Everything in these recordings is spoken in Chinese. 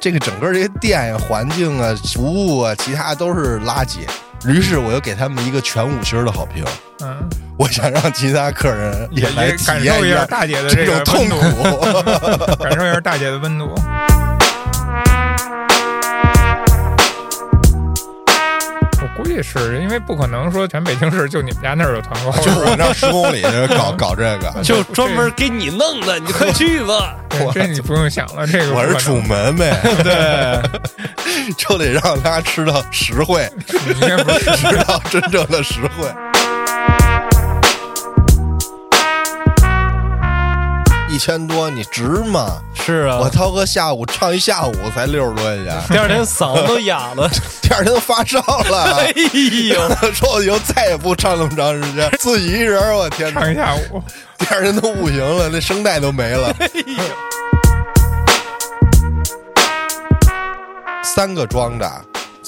这个整个这些店呀、环境啊、服务啊，其他都是垃圾。于是我又给他们一个全五星的好评。嗯，我想让其他客人也来体也感受验一下大姐的这这个种痛苦。感受一下大姐的温度。是因为不可能说全北京市就你们家那儿有团购，就我这十公里搞 搞这个，就专门给你弄的，你快去吧。对这你不用想了，这个我是楚门呗，对，就得让他吃到实惠，你应该不是。吃到真正的实惠。一千多，你值吗？是啊我，涛哥下午唱一下午才六十多块钱，第二天嗓子都哑了。第二天都发烧了哎。呦，说我以后再也不唱那么长时间，自己一人，我天哪！唱一下午，第二天都不行了，那声带都没了。三个装的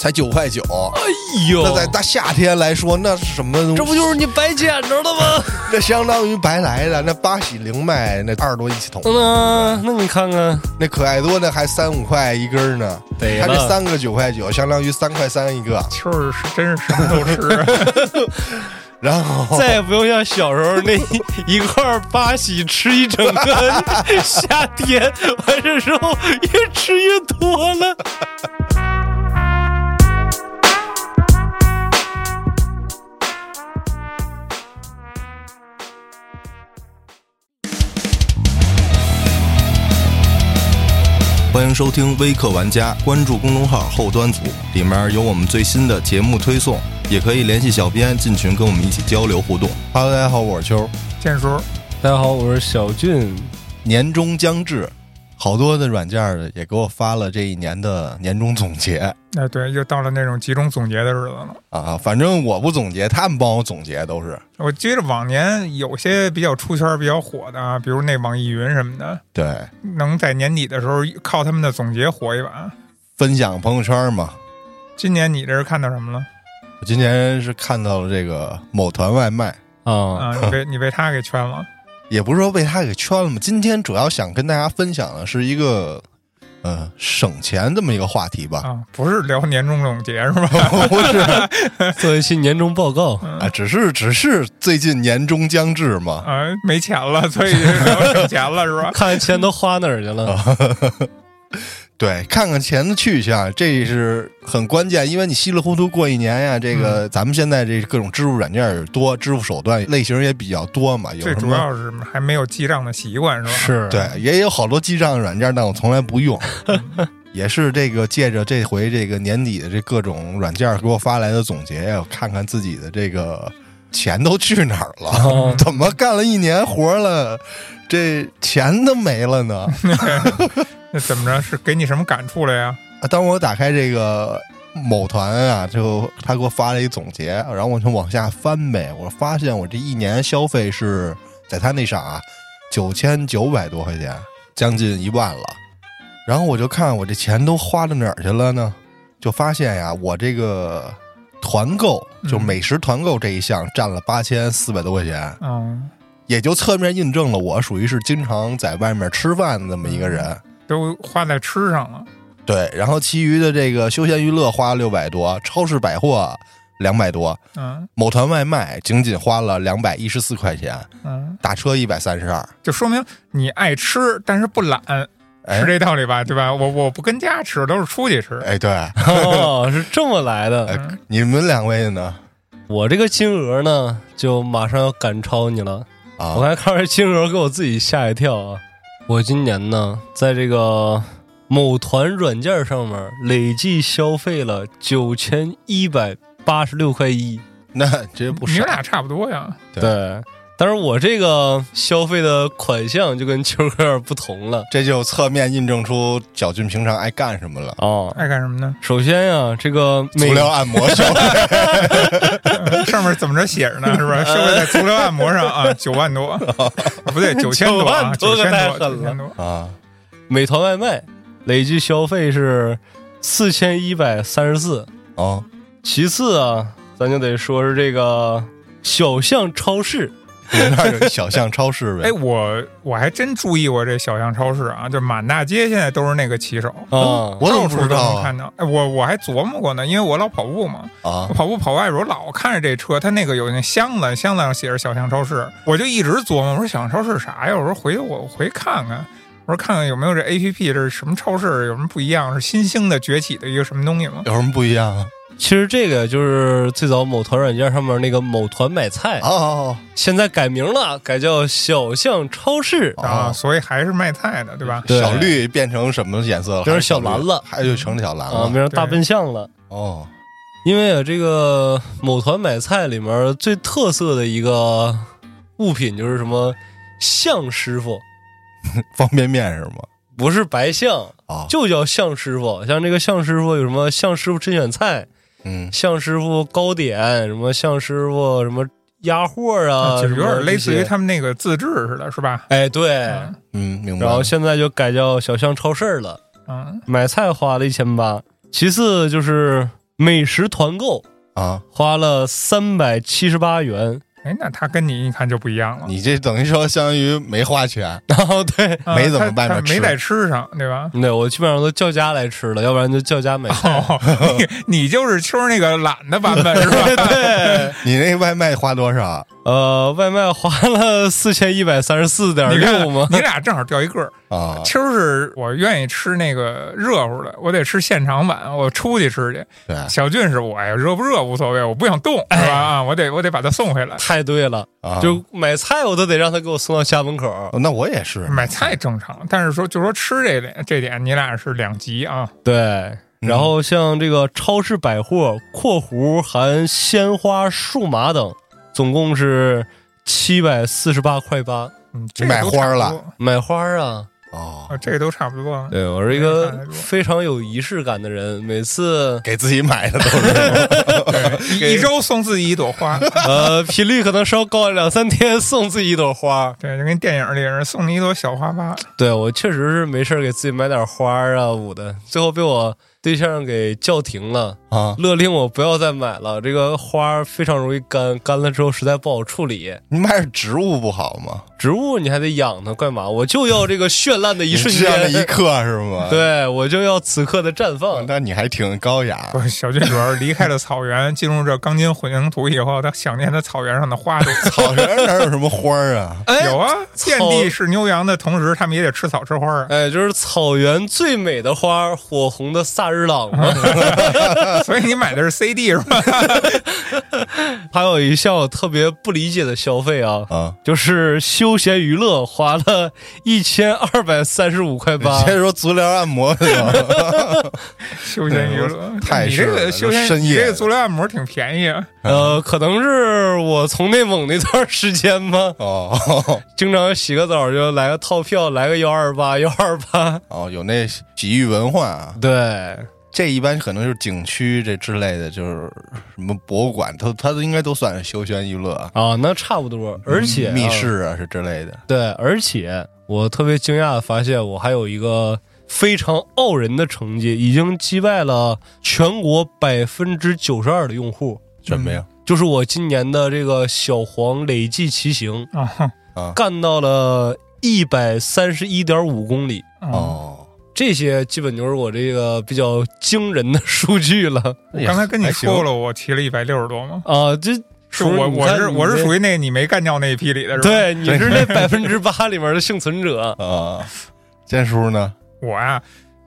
才九块九，哎呦，那在大夏天来说，那是什么东西？这不就是你白捡着的吗？那相当于白来的。那八喜灵卖那二十多一桶，嗯，那你看看，那可爱多那还三五块一根呢。对他这三个九块九，相当于三块三一个。秋儿是真是什么都吃，然后再也不用像小时候那 一块八喜吃一整个夏天，完事之后越吃越多了。欢迎收听微客玩家，关注公众号后端组，里面有我们最新的节目推送，也可以联系小编进群跟我们一起交流互动。Hello，大家好，我是秋。建叔，大家好，我是小俊。年终将至，好多的软件儿也给我发了这一年的年终总结哎，对，又到了那种集中总结的日子了。啊。反正我不总结，他们帮我总结都是。我记得往年有些比较出圈、比较火的啊，比如那网易云什么的，对，能在年底的时候靠他们的总结火一把。分享朋友圈嘛。今年你这是看到什么了我今年是看到了这个某团外卖，啊，啊？你被你被他给圈了，也不是说被他给圈了嘛。今天主要想跟大家分享的是一个呃省钱这么一个话题吧。啊，不是聊年终总结是吧？不是 做一期年终报告。啊，只是只是最近年终将至嘛。啊，没钱了，所以聊省钱了是吧？看钱都花哪儿去了？对，看看钱的去向，这是很关键，因为你稀里糊涂过一年呀，这个、咱们现在这各种支付软件也多，支付手段类型也比较多嘛，有最？主要是还没有记账的习惯是吧？是，对，也有好多记账的软件，但我从来不用。也是这个借着这回这个年底的这各种软件给我发来的总结呀，我看看自己的这个钱都去哪儿了？哦怎么干了一年活了，这钱都没了呢？那怎么着？是给你什么感触了呀？啊当我打开这个某团啊，就他给我发了一总结，然后我就往下翻呗。我发现我这一年消费是在他那上啊，九千九百多块钱，将近一万了。然后我就看我这钱都花到哪儿去了呢？就发现呀，我这个团购，就嗯美食团购这一项占了八千四百多块钱，嗯，也就侧面印证了我属于是经常在外面吃饭的这么一个人。都花在吃上了。对，然后其余的这个休闲娱乐花了六百多，超市百货两百多，嗯某团外卖仅仅花了两百一十四块钱，嗯，打车一百三十二。就说明你爱吃，但是不懒，哎是这道理吧？对吧？我我不跟家吃，都是出去吃。哎，对，哦，是这么来的。哎，你们两位呢？我这个金额呢，就马上要赶超你了。啊，我还看这金额，给我自己吓一跳啊！我今年呢，在这个某团软件上面累计消费了九千一百八十六块一。那这不少你们。俩差不多呀。对对，但是我这个消费的款项就跟秋哥有点不同了这就侧面印证出小俊平常爱干什么了。哦。爱干什么呢？首先呀、这个每足疗按摩消费，上面怎么着写着呢？是吧？消费在足疗按摩上啊，九万多，不对，九千多啊，9万多可九千多，太狠了九千多。啊，美团外卖累计消费是四千一百三十四。哦，其次啊，咱就得说是这个小象超市那儿有小巷超市呗？哎，我我还真注意过这小巷超市啊，就满大街现在都是那个骑手，啊，我都不知道看到。哎，我我还琢磨过呢，因为我老跑步嘛，啊我跑步跑外边，我老看着这车，它那个有那箱子，箱子上写着小巷超市，我就一直琢磨，我说小巷超市啥呀？我说回头我回去看看，我说看看有没有这 A P P，这是什么超市，有什么不一样？是新兴的崛起的一个什么东西吗？有什么不一样啊？其实这个就是最早某团软件上面那个某团买菜，哦现在改名了，改叫小象超市。哦啊，所以还是卖菜的，对吧？对小绿变成什么颜色了？变成小蓝了还就成小蓝啊，了。变成大笨象了。哦，因为啊，这个某团买菜里面最特色的一个物品就是什么象师傅，方便面是吗？不是白象，啊，就叫象师傅。像这个象师傅有什么象师傅甄选菜、嗯向师傅糕点，什么向师傅什么压货啊，就是有点类似于他。们那个自制似的，是吧？哎，对，嗯嗯，明白。然后现在就改叫小巷超市了。嗯，买菜花了一千八，其次就是美食团购啊，花了三百七十八元。哎，那他跟你一看就不一样了。你这等于说相当于没花钱，然后对，啊没怎么他外面吃没在吃上，对吧？对我基本上都叫家来吃了，要不然就叫家买菜。哦，你 你就是秋儿那个懒的版本是吧？对，你那外卖花多少？呃，外卖花了四千一百三十四点六吗？你俩正好掉一个儿。啊，秋儿是我愿意吃那个热乎的，我得吃现场版，我出去吃去。对，小俊是我呀，热不热无所谓，我不想动，是吧？啊，我得我得把他送回来。太对了，啊，就买菜我都得让他给我送到家门口。哦那我也是买菜正常，但是说就说吃这点这点，你俩是两极啊。对，嗯然后像这个超市百货（括弧含鲜花、数码等），总共是七百四十八块八。嗯，这个买都花了买花啊！哦，啊，这个都差不多。对我是一个非常有仪式感的人，每次给自己买的都是，一一周送自己一朵花，呃频率可能稍高两三天送自己一朵花。对，就跟电影里人送你一朵小花花。对我确实是没事儿给自己买点花啊捂的，最后被我对象给叫停了，啊。勒令我不要再买了。这个花非常容易干，干了之后实在不好处理。你买点植物不好吗？植物你还得养它，干嘛？我就要这个绚烂的一瞬这样的间，一刻是吗？，对我就要此刻的绽放。那你还挺高雅不，小郡主要是离开了草原，进入这钢筋混凝土以后，他想念他草原上的花朵。草原哪有什么花啊？哎有啊，遍地是牛羊的同时，他们也得吃草吃花啊。哎，就是草原最美的花，火红的萨日朗吗。所以你买的是 CD 是吧？还有一项我特别不理解的消费啊，啊，就是休闲娱乐花了一千二百三十五块八。先说足疗按摩是吧？休闲娱乐，你这太是了个休闲，深夜你这个足疗按摩挺便宜啊。呃，可能是我从内蒙那段时间吧，哦经常洗个澡就来个套票，来个幺二八幺二八。哦，有那洗浴文化啊，对，这一般可能就是景区这之类的，就是什么博物馆，它它都应该都算是休闲娱乐啊，啊，那差不多。而且、啊密室啊是之类的。对，而且我特别惊讶的发现，我还有一个非常傲人的成绩，已经击败了全国百分之九十二的用户。什么呀？就是我今年的这个小黄累计骑行啊干到了一百三十一点五公里，哦，哦，这些基本就是我这个比较惊人的数据了我刚才跟你说了，我骑了一百六十多吗？啊！这是我我是我是属于于那你没干掉那一批里的是吧？，对，你是那百分之八里面的幸存者。啊，建叔呢？我呀、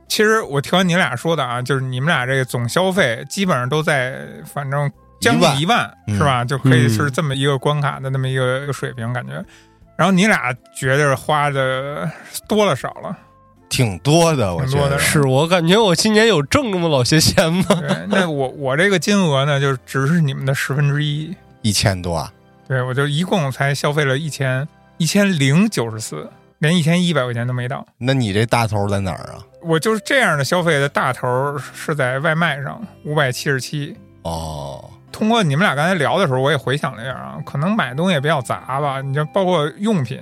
其实我听完你俩说的啊，就是你们俩这个总消费基本上都在反正将近一万嗯是吧？就可以是这么一个关卡的那么一个一个水平感觉。然后你俩觉得花的多了少了？挺多的，我觉得是我感觉我今年有挣这么老些钱吗？对，那我我这个金额呢，就只是你们的十分之一。一千多啊，对，我就一共才消费了一千一千零九十四，连一千一百块钱都没到。那你这大头在哪儿啊？我就是这样的消费的大头儿是在外卖上五百七十七。哦，通过你们俩刚才聊的时候，我也回想了一下啊，可能买东西也比较杂吧，你就包括用品，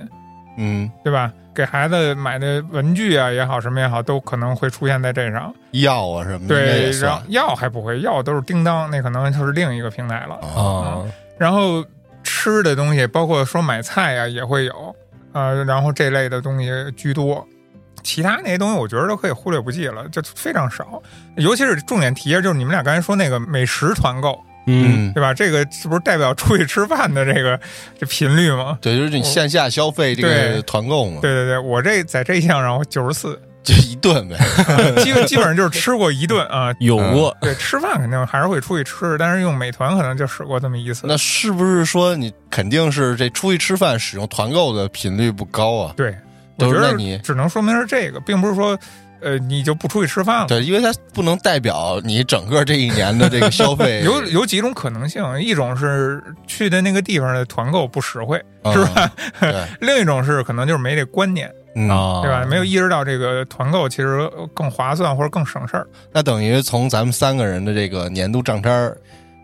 嗯，对吧？给孩子买的文具啊也好，什么也好，都可能会出现在这上。药啊什么的对，然后药还不会，药都是叮当，那可能就是另一个平台了。啊。啊，然后吃的东西，包括说买菜呀、也会有，呃，然后这类的东西居多。其他那些东西，我觉得都可以忽略不计了，就非常少。尤其是重点提一下，就是你们俩刚才说那个美食团购，嗯，对吧？这个是不是代表出去吃饭的这个这频率吗？对，就是你线下消费这个团购嘛，对对对，我这在这一项上我九十四，就一顿呗。基本基本上就是吃过一顿啊。有过，对，吃饭肯定还是会出去吃，但是用美团可能就使过这么一次。那是不是说你肯定是这出去吃饭使用团购的频率不高啊？对，我觉得都是那你只能说明是这个，并不是说呃你就不出去吃饭了。对，因为它不能代表你整个这一年的这个消费，有有几种可能性，一种是去的那个地方的团购不实惠，嗯是吧？对，另一种是可能就是没这观念，嗯，啊，对吧？没有意识到这个团购其实更划算或者更省事儿。那等于从咱们三个人的这个年度账单儿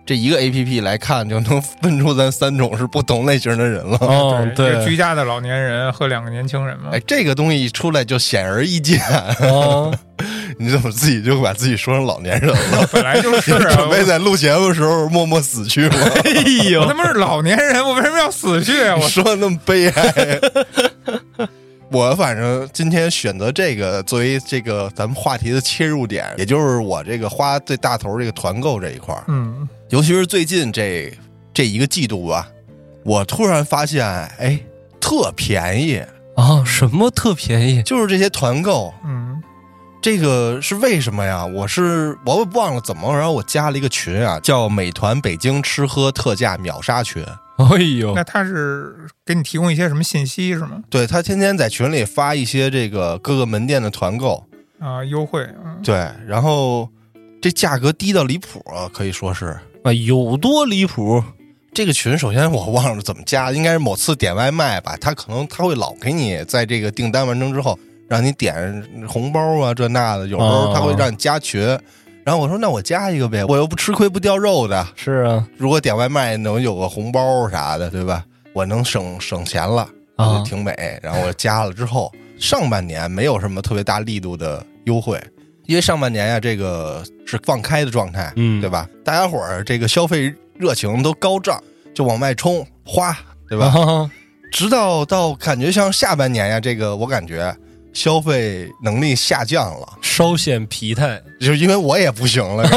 这一个 A P P 来看，就能分出咱三种是不同类型的人了。哦，一个居，家的老年人和两个年轻人嘛哎，。这个东西一出来就显而易见，啊，你怎么自己就把自己说成老年人了？本来就是啊，准备在录节目的时候默默死去吗？哎我呦他，妈是老年人，我为什么要死去啊？我说的那么悲哀。我反正今天选择这个作为这个咱们话题的切入点，也就是我这个花最大头这个团购这一块儿，嗯尤其是最近这这一个季度吧，我突然发现，哎，特便宜，啊，什么特便宜？就是这些团购，嗯这个是为什么呀？我是我忘了怎么，然后我加了一个群啊，叫美团北京吃喝特价秒杀群。哎呦那，他是给你提供一些什么信息是吗？对他天天在群里发一些这个各个门店的团购，啊，优惠，嗯，对，然后这价格低到离谱啊，可以说是。啊，有多离谱？这个群首先我忘了怎么加，应该是某次点外卖吧，他可能他会老给你在这个订单完成之后让你点红包啊这那的，有时候他会让你加群。然后我说那我加一个呗，我又不吃亏不掉肉的。是啊，如果点外卖能有个红包啥的，对吧？我能省省钱了，挺美。然后我加了之后，上半年没有什么特别大力度的优惠，因为上半年呀、这个是放开的状态，嗯对吧？大家伙儿这个消费热情都高涨，就往外冲花，对吧？啊，直到到感觉像下半年呀，这个我感觉消费能力下降了，稍显疲态就是因为我也不行了，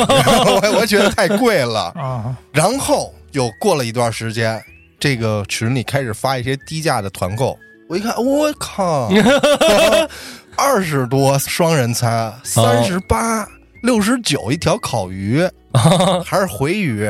我我觉得太贵了。啊，然后又过了一段时间，这个群里开始发一些低价的团购，我一看，我靠，二十多双人餐，三十八、六十九一条烤鱼，啊，还是回鱼。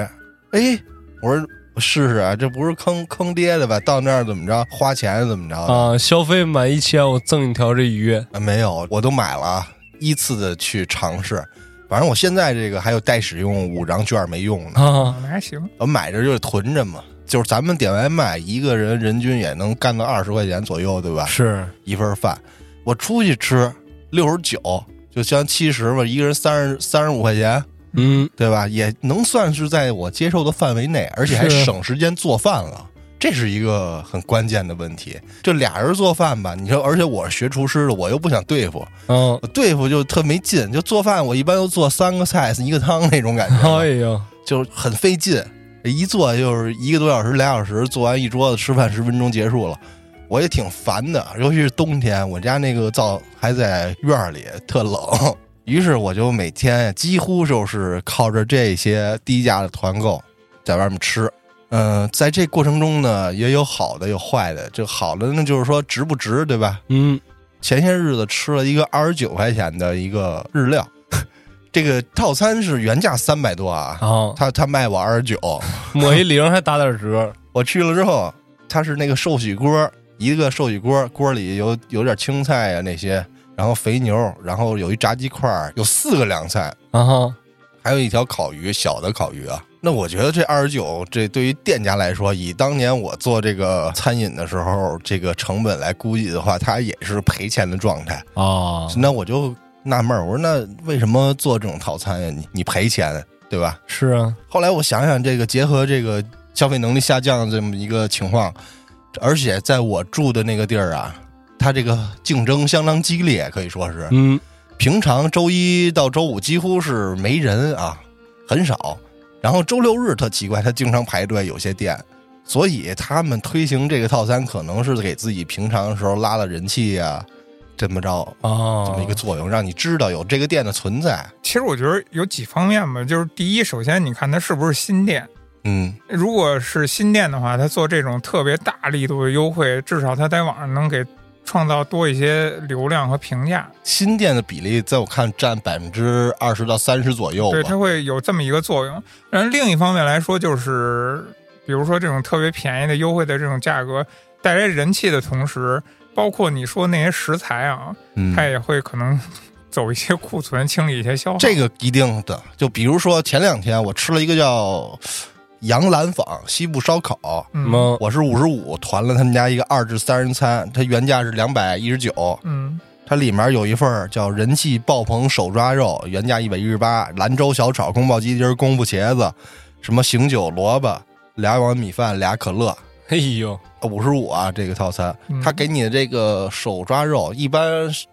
哎，我说我试试啊，这不是坑坑爹的吧？到那儿怎么着，花钱怎么着？啊，消费满一千，我赠一条这鱼。啊没有，我都买了啊，依次的去尝试。反正我现在这个还有待使用五张券没用呢。啊，那还行，我买着就是囤着嘛，就是咱们点外卖，一个人人均也能干到二十块钱左右，对吧？是一份饭，我出去吃六十九，就相七十嘛，一个人三十三十五块钱，嗯，对吧？也能算是在我接受的范围内，而且还省时间做饭了。这是一个很关键的问题。就俩人做饭吧，你说，而且我是学厨师的，我又不想对付，嗯，我对付就特没劲。就做饭，我一般都做三个菜一个汤那种感觉。哎呀，就很费劲，一做就是一个多小时、俩小时，做完一桌子吃饭十分钟结束了，我也挺烦的。尤其是冬天，我家那个灶还在院儿里，特冷。于是我就每天几乎就是靠着这些低价的团购在外面吃。嗯、在这过程中呢，也有好的，有坏的。这好的呢，就是说值不值，对吧？嗯，前些日子吃了一个二十九块钱的一个日料，这个套餐是原价三百多啊，啊，他他卖我二十九，抹一零还打点折。我去了之后，他是那个寿喜锅，一个寿喜锅，锅里有有点青菜啊那些，然后肥牛，然后有一炸鸡块，有四个凉菜，啊哈，还有一条烤鱼，小的烤鱼啊。那我觉得这二十九，这对于店家来说，以当年我做这个餐饮的时候，这个成本来估计的话，它也是赔钱的状态。啊，那我就纳闷儿，我说那为什么做这种套餐呀？你你赔钱对吧？是啊，后来我想想，这个结合这个消费能力下降的这么一个情况，而且在我住的那个地儿啊，它这个竞争相当激烈，可以说是嗯，平常周一到周五几乎是没人啊，很少。然后周六日特奇怪，它经常排队，有些店所以他们推行这个套餐，可能是给自己平常的时候拉了人气啊，这么着啊，这么一个作用，让你知道有这个店的存在。其实我觉得有几方面吧，就是第一，首先你看它是不是新店，嗯，如果是新店的话，他做这种特别大力度的优惠，至少他在网上能给创造多一些流量和评价。新店的比例在我看占百分之二十到三十左右对，它。会有这么一个作用。然后另一方面来说，就是比如说这种特别便宜的优惠的这种价格带来人气的同时，包括你说那些食材啊，嗯它也会可能走一些库存，清理一些消耗。这个一定的，就比如说前两天我吃了一个叫杨兰坊西部烧烤，嗯？我是五十五团了他们家一个二至三人餐，它原价是两百一十九，嗯。它里面有一份叫人气爆棚手抓肉，原价一百一十八，兰州小炒、宫保鸡丁、功夫茄子，什么醒酒萝卜，俩碗米饭，俩可乐，哎呦，五十五啊，这个套餐嗯，他给你的这个手抓肉，一般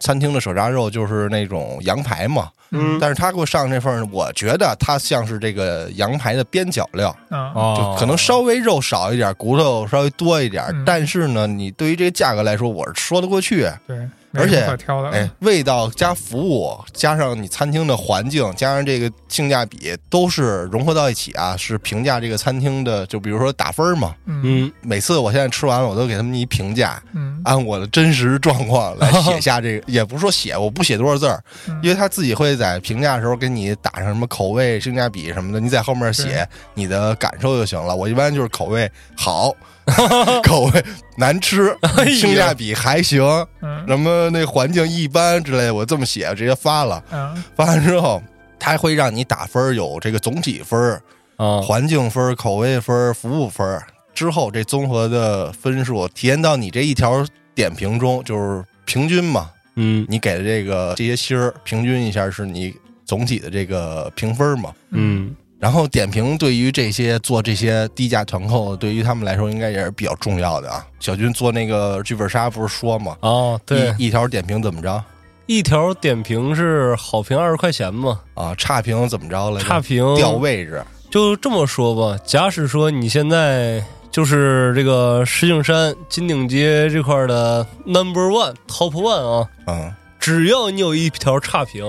餐厅的手抓肉就是那种羊排嘛，嗯。但是他给我上这份，我觉得它像是这个羊排的边角料，就可能稍微肉少一点，骨头稍微多一点，嗯。但是呢，你对于这个价格来说，我是说得过去。对，而且挑的。哎，味道加服务，加上你餐厅的环境，加上这个性价比，都是融合到一起啊，是评价这个餐厅的。就比如说打分嘛，嗯嗯每次我现在吃完了，我都给他们一评价，嗯按我的真实状况来写下这个，也不是说写，我不写多少字儿，嗯因为他自己会在评价的时候给你打上什么口味、性价比什么的，你在后面写你的感受就行了。我一般就是口味好，口味难吃，性价比还行，嗯什么那环境一般之类的，我这么写直接发了。嗯发完之后，他会让你打分，有这个总体分儿、啊，环境分、口味分、服务分。之后这综合的分数体验到你这一条点评中，就是平均嘛。嗯你给的这个这些星儿，平均一下是你总体的这个评分嘛。嗯然后点评对于这些做这些低价团购，对于他们来说应该也是比较重要的啊。小军做那个剧本杀不是说吗，哦，对，一一条点评怎么着一条点评是好评二十块钱嘛，啊？差评怎么着了？差评掉位置，就这么说吧，假使说你现在就是这个石景山金鼎街这块的 number one top one 啊，嗯，只要你有一条差评，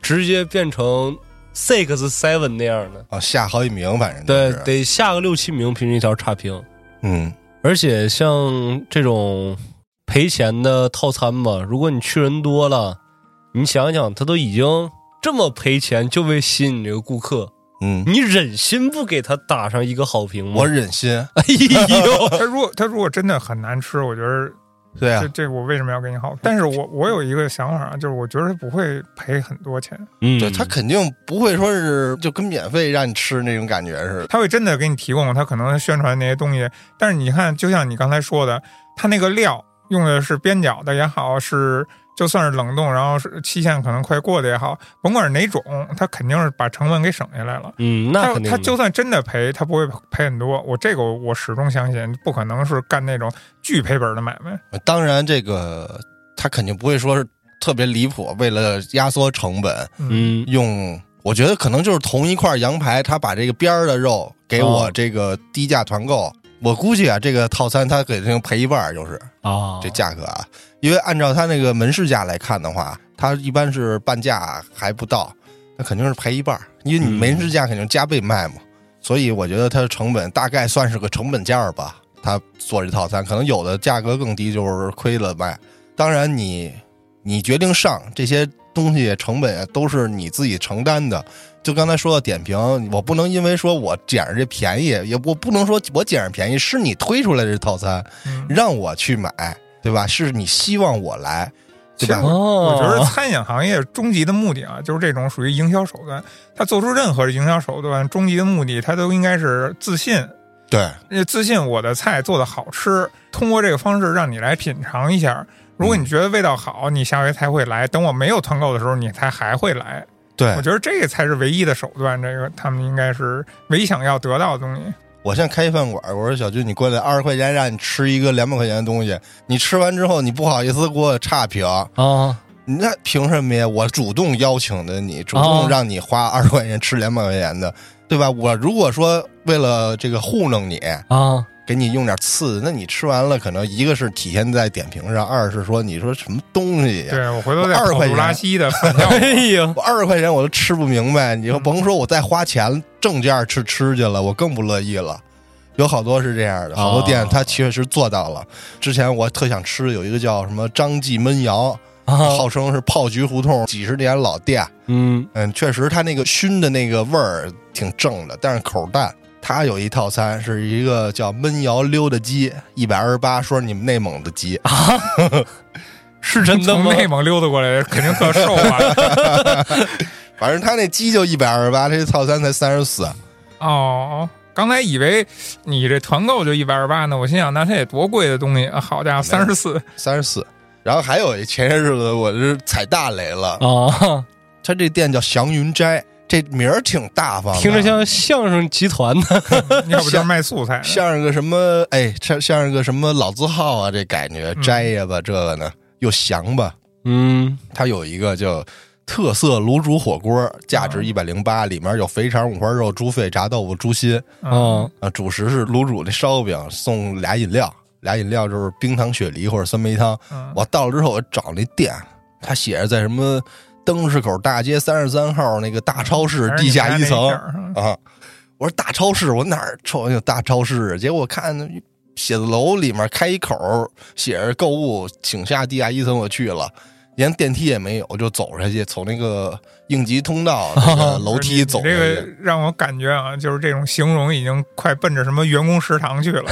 直接变成 six seven 那样的，啊，下好几名，反正对就，是得下个六七名平均一条差评。嗯。而且像这种赔钱的套餐吧，如果你去人多了，你想想，他都已经这么赔钱，就为吸引你这个顾客，嗯，你忍心不给他打上一个好评吗？我忍心，哎呦，他如果他如果真的很难吃，我觉得对啊这，这我为什么要给你好评？但是我我有一个想法啊，就是我觉得他不会赔很多钱，嗯，对他肯定不会说是就跟免费让你吃那种感觉似的。他会真的给你提供他可能宣传那些东西。但是你看，就像你刚才说的，他那个料用的是边角的也好，是就算是冷冻，然后是期限可能快过的也好，甭管是哪种，他肯定是把成本给省下来了。嗯，那他肯定的他就算真的赔，他不会赔很多。我这个我始终相信，不可能是干那种巨赔本的买卖。当然，这个他肯定不会说是特别离谱，为了压缩成本，嗯用我觉得可能就是同一块羊排，他把这个边儿的肉给我哦这个低价团购。我估计啊，这个套餐他肯定赔一半儿，就是啊，这价格啊，因为按照他那个门市价来看的话，他一般是半价还不到，那肯定是赔一半儿，因为你嗯门市价肯定加倍卖嘛，所以我觉得它的成本大概算是个成本价吧。他做这套餐，可能有的价格更低，就是亏了卖。当然你，你决定上这些东西成本啊，都是你自己承担的。就刚才说的点评，我不能因为说我捡着这便宜，也我不能说我捡着便宜，是你推出来的这套餐，嗯，让我去买，对吧？是你希望我来，对吧我觉得餐饮行业终极的目的啊，就是这种属于营销手段。他做出任何的营销手段，终极的目的，他都应该是自信。对，呃自信我的菜做的好吃，通过这个方式让你来品尝一下。如果你觉得味道好，你下回才会来。等我没有团购的时候，你才还会来。对我，觉得这个才是唯一的手段，这个他们应该是唯一想要得到的东西。我现在开一饭馆，我说小军，你过来二十块钱让你吃一个两百块钱的东西，你吃完之后你不好意思给我差评，啊，你那凭什么呀？我主动邀请的你，主哦动让你花二十块钱吃两百块钱的，对吧？我如果说为了这个糊弄你，啊，给你用点刺，那你吃完了，可能一个是体现在点评上，二是说你说什么东西呀？对我回头再二十块钱拉稀的 哎呀，我二十块钱我都吃不明白，你说甭说我再花钱正价吃吃去了，我更不乐意了。有好多是这样的，好多店哦它确实做到了。之前我特想吃有一个叫什么张记焖羊，啊号称是炮局胡同几十年老店，嗯嗯，确实它那个熏的那个味儿挺正的，但是口淡。它有一套餐是一个叫焖窑溜达鸡，一百二十八，说你们内蒙的鸡啊，是真的内蒙溜达过来，肯定特瘦啊。反正他那鸡就一百二十八，这套餐才三十四。哦，刚才以为你这团购就一百二十八呢，我心想那这也多贵的东西啊！好家伙，三十四，三十四。然后还有前些日子我是踩大雷了，啊，他这店叫祥云斋，这名儿挺大方，听着像相声集团的 要不就是卖素菜的。像是个什么哎，像像是个什么老字号啊，这感觉嗯斋呀吧，这个呢又祥吧。嗯它有一个叫特色卤煮火锅，价值啊一百零八，里面有肥肠、五花肉、猪肺、炸豆腐、猪心。嗯啊啊，主食是卤煮那烧饼，送俩饮料，俩饮料就是冰糖雪梨或者酸梅汤。嗯我到了之后，我找那店，他写着在什么灯市口大街三十三号那个大超市地下一层啊。我说大超市，我哪儿瞅见有大超市啊？结果看写字楼里面开一口，写着购物，请下地下一层。我去了，连电梯也没有，就走下去，从那个应急通道那个 楼梯走这个。让我感觉啊，就是这种形容已经快奔着什么员工食堂去了。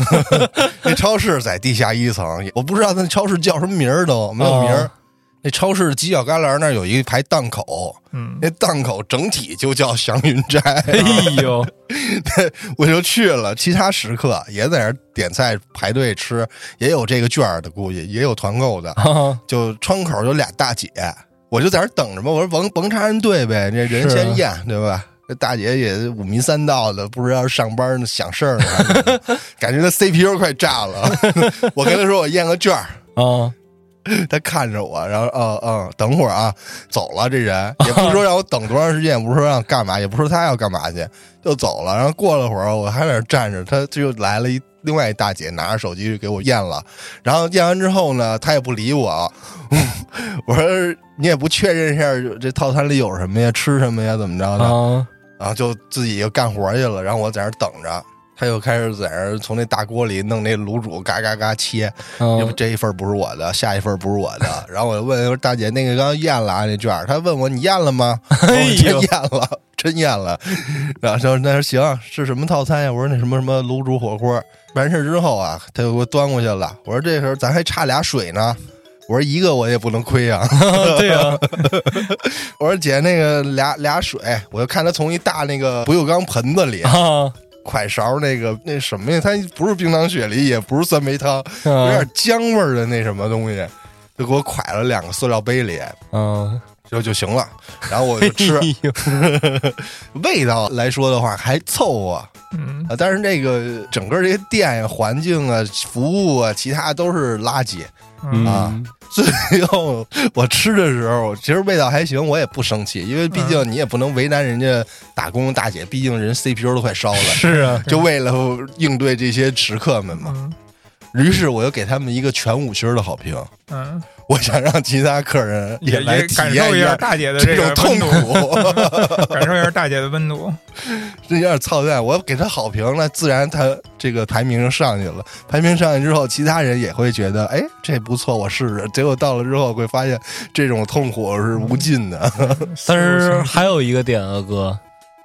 那超市在地下一层，我不知道那超市叫什么名儿都没有名儿。哦那超市犄角旮旯那儿有一排档口，嗯，那档口整体就叫祥云斋，哎呦，我就去了。其他食客也在那儿点菜排队吃，也有这个券的，估计也有团购的。啊就窗口有俩大姐，我就在那儿等着吧。我说甭甭插人队呗，这人先验，对吧？这大姐也五迷三道的，不知道上班呢想事儿呢 感觉她 CPU 快炸了。我跟她说我验个券儿，啊他看着我，然后嗯嗯，等会儿啊，走了。这人也不是说让我等多长时间，也不是说让干嘛，也不是说他要干嘛去，就走了。然后过了会儿，我还在那儿站着，他就来了一另外一大姐，拿着手机给我验了。然后验完之后呢，他也不理我。我说你也不确认一下这套餐里有什么呀，吃什么呀，怎么着的？啊然后就自己就干活去了。然后我在那儿等着。他又开始在那儿从那大锅里弄那卤煮，嘎嘎嘎切，要不啊这一份不是我的，下一份不是我的。然后我就问大姐，那个刚刚验了啊，那卷儿。她问我你验了吗？真验了，真验了。然后说那说行，是什么套餐呀？我说那什么什么卤煮火锅。完事之后啊，他又给我端过去了。我说这时候咱还差俩水呢。我说一个我也不能亏啊。对呀 我说姐，那个俩俩水，我就看他从一大那个不锈钢盆子里啊蒯勺那个那什么呀？它不是冰糖雪梨，也不是酸梅汤，有啊点姜味儿的那什么东西，就给我蒯了两个塑料杯里，嗯，就就行了。然后我就吃，味道来说的话还凑合嗯啊，但是这个整个这些店呀、环境啊、服务啊，其他都是垃圾。嗯。啊最后我吃的时候，其实味道还行，我也不生气，因为毕竟你也不能为难人家打工大姐，毕竟人 CPU 都快烧了。是啊，就为了应对这些食客们嘛，嗯于是我又给他们一个全五星的好评。嗯，我想让其他客人也来感受一下体验一下大姐的这种个痛苦，感受一下大姐的温度。这有点操蛋。我给他好评了，自然他这个排名就上去了。排名上去之后，其他人也会觉得，哎，这不错，我试试。结果到了之后，会发现这种痛苦是无尽的。但是还有一个点啊，哥，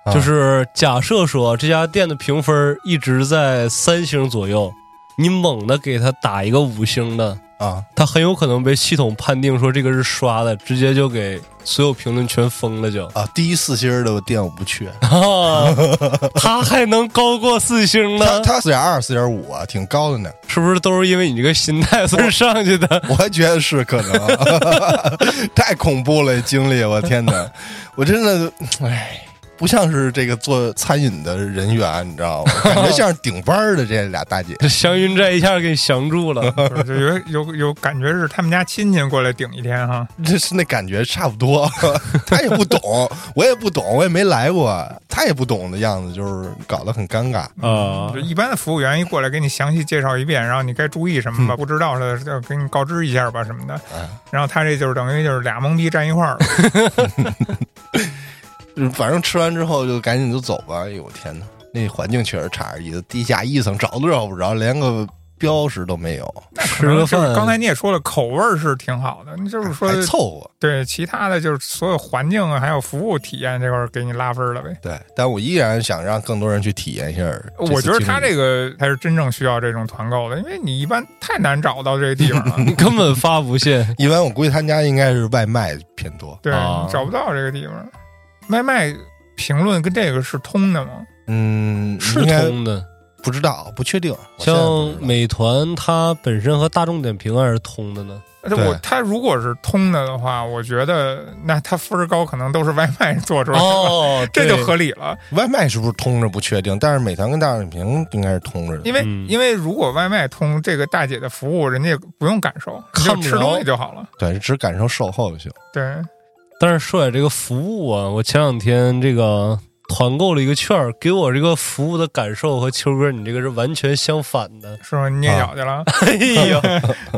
啊就是假设说这家店的评分一直在三星左右，你猛的给他打一个五星的，啊，他很有可能被系统判定说这个是刷的，直接就给所有评论全封了就。啊，第一四星的店我不去，啊，他还能高过四星他呢？他四点二、四点五啊，挺高的呢。是不是都是因为你这个心态所以上去的？我还觉得是可能，太恐怖了，经历我天哪！我真的，哎，不像是这个做餐饮的人员，你知道吗？感觉像是顶班儿的这俩大姐。这祥云寨一下给你降住了。就有有有感觉是他们家亲戚过来顶一天哈。这是那感觉差不多，他也不懂，我也不懂，我也没来过，他也不懂的样子，就是搞得很尴尬。啊就，一般的服务员一过来给你详细介绍一遍，然后你该注意什么吧，不知道的就给你告知一下吧什么的。哎，然后他这就是等于就是俩懵逼站一块儿了。嗯反正吃完之后就赶紧就走吧。哎呦我天哪，那环境确实差点意思，地下一层找都找不着，连个标识都没有，吃个饭就是刚才你也说了，口味儿是挺好的，你就是说凑合。对其他的就是所有环境啊，还有服务体验这块儿给你拉分了呗。对，但我依然想让更多人去体验一下。我觉得他这个才是真正需要这种团购的，因为你一般太难找到这个地方了。你根本发不现。一般我估计他家应该是外卖偏多。对，啊找不到这个地方。外卖评论跟这个是通的吗？嗯，是通的，不知道，不确定。像美团，它本身和大众点评还是通的呢。我它如果是通的的话，我觉得那它分儿高，可能都是外卖做出来的，哦，这就合理了。外卖是不是通着不确定，但是美团跟大众点评应该是通着的。因为、嗯因为如果外卖通，这个大姐的服务人家也不用感受，看吃东西就好了。对，只感受售后就行。对，但是说起这个服务啊，我前两天这个团购了一个券儿，给我这个服务的感受和秋哥你这个是完全相反的。是吗？你捏脚去了？哎呀，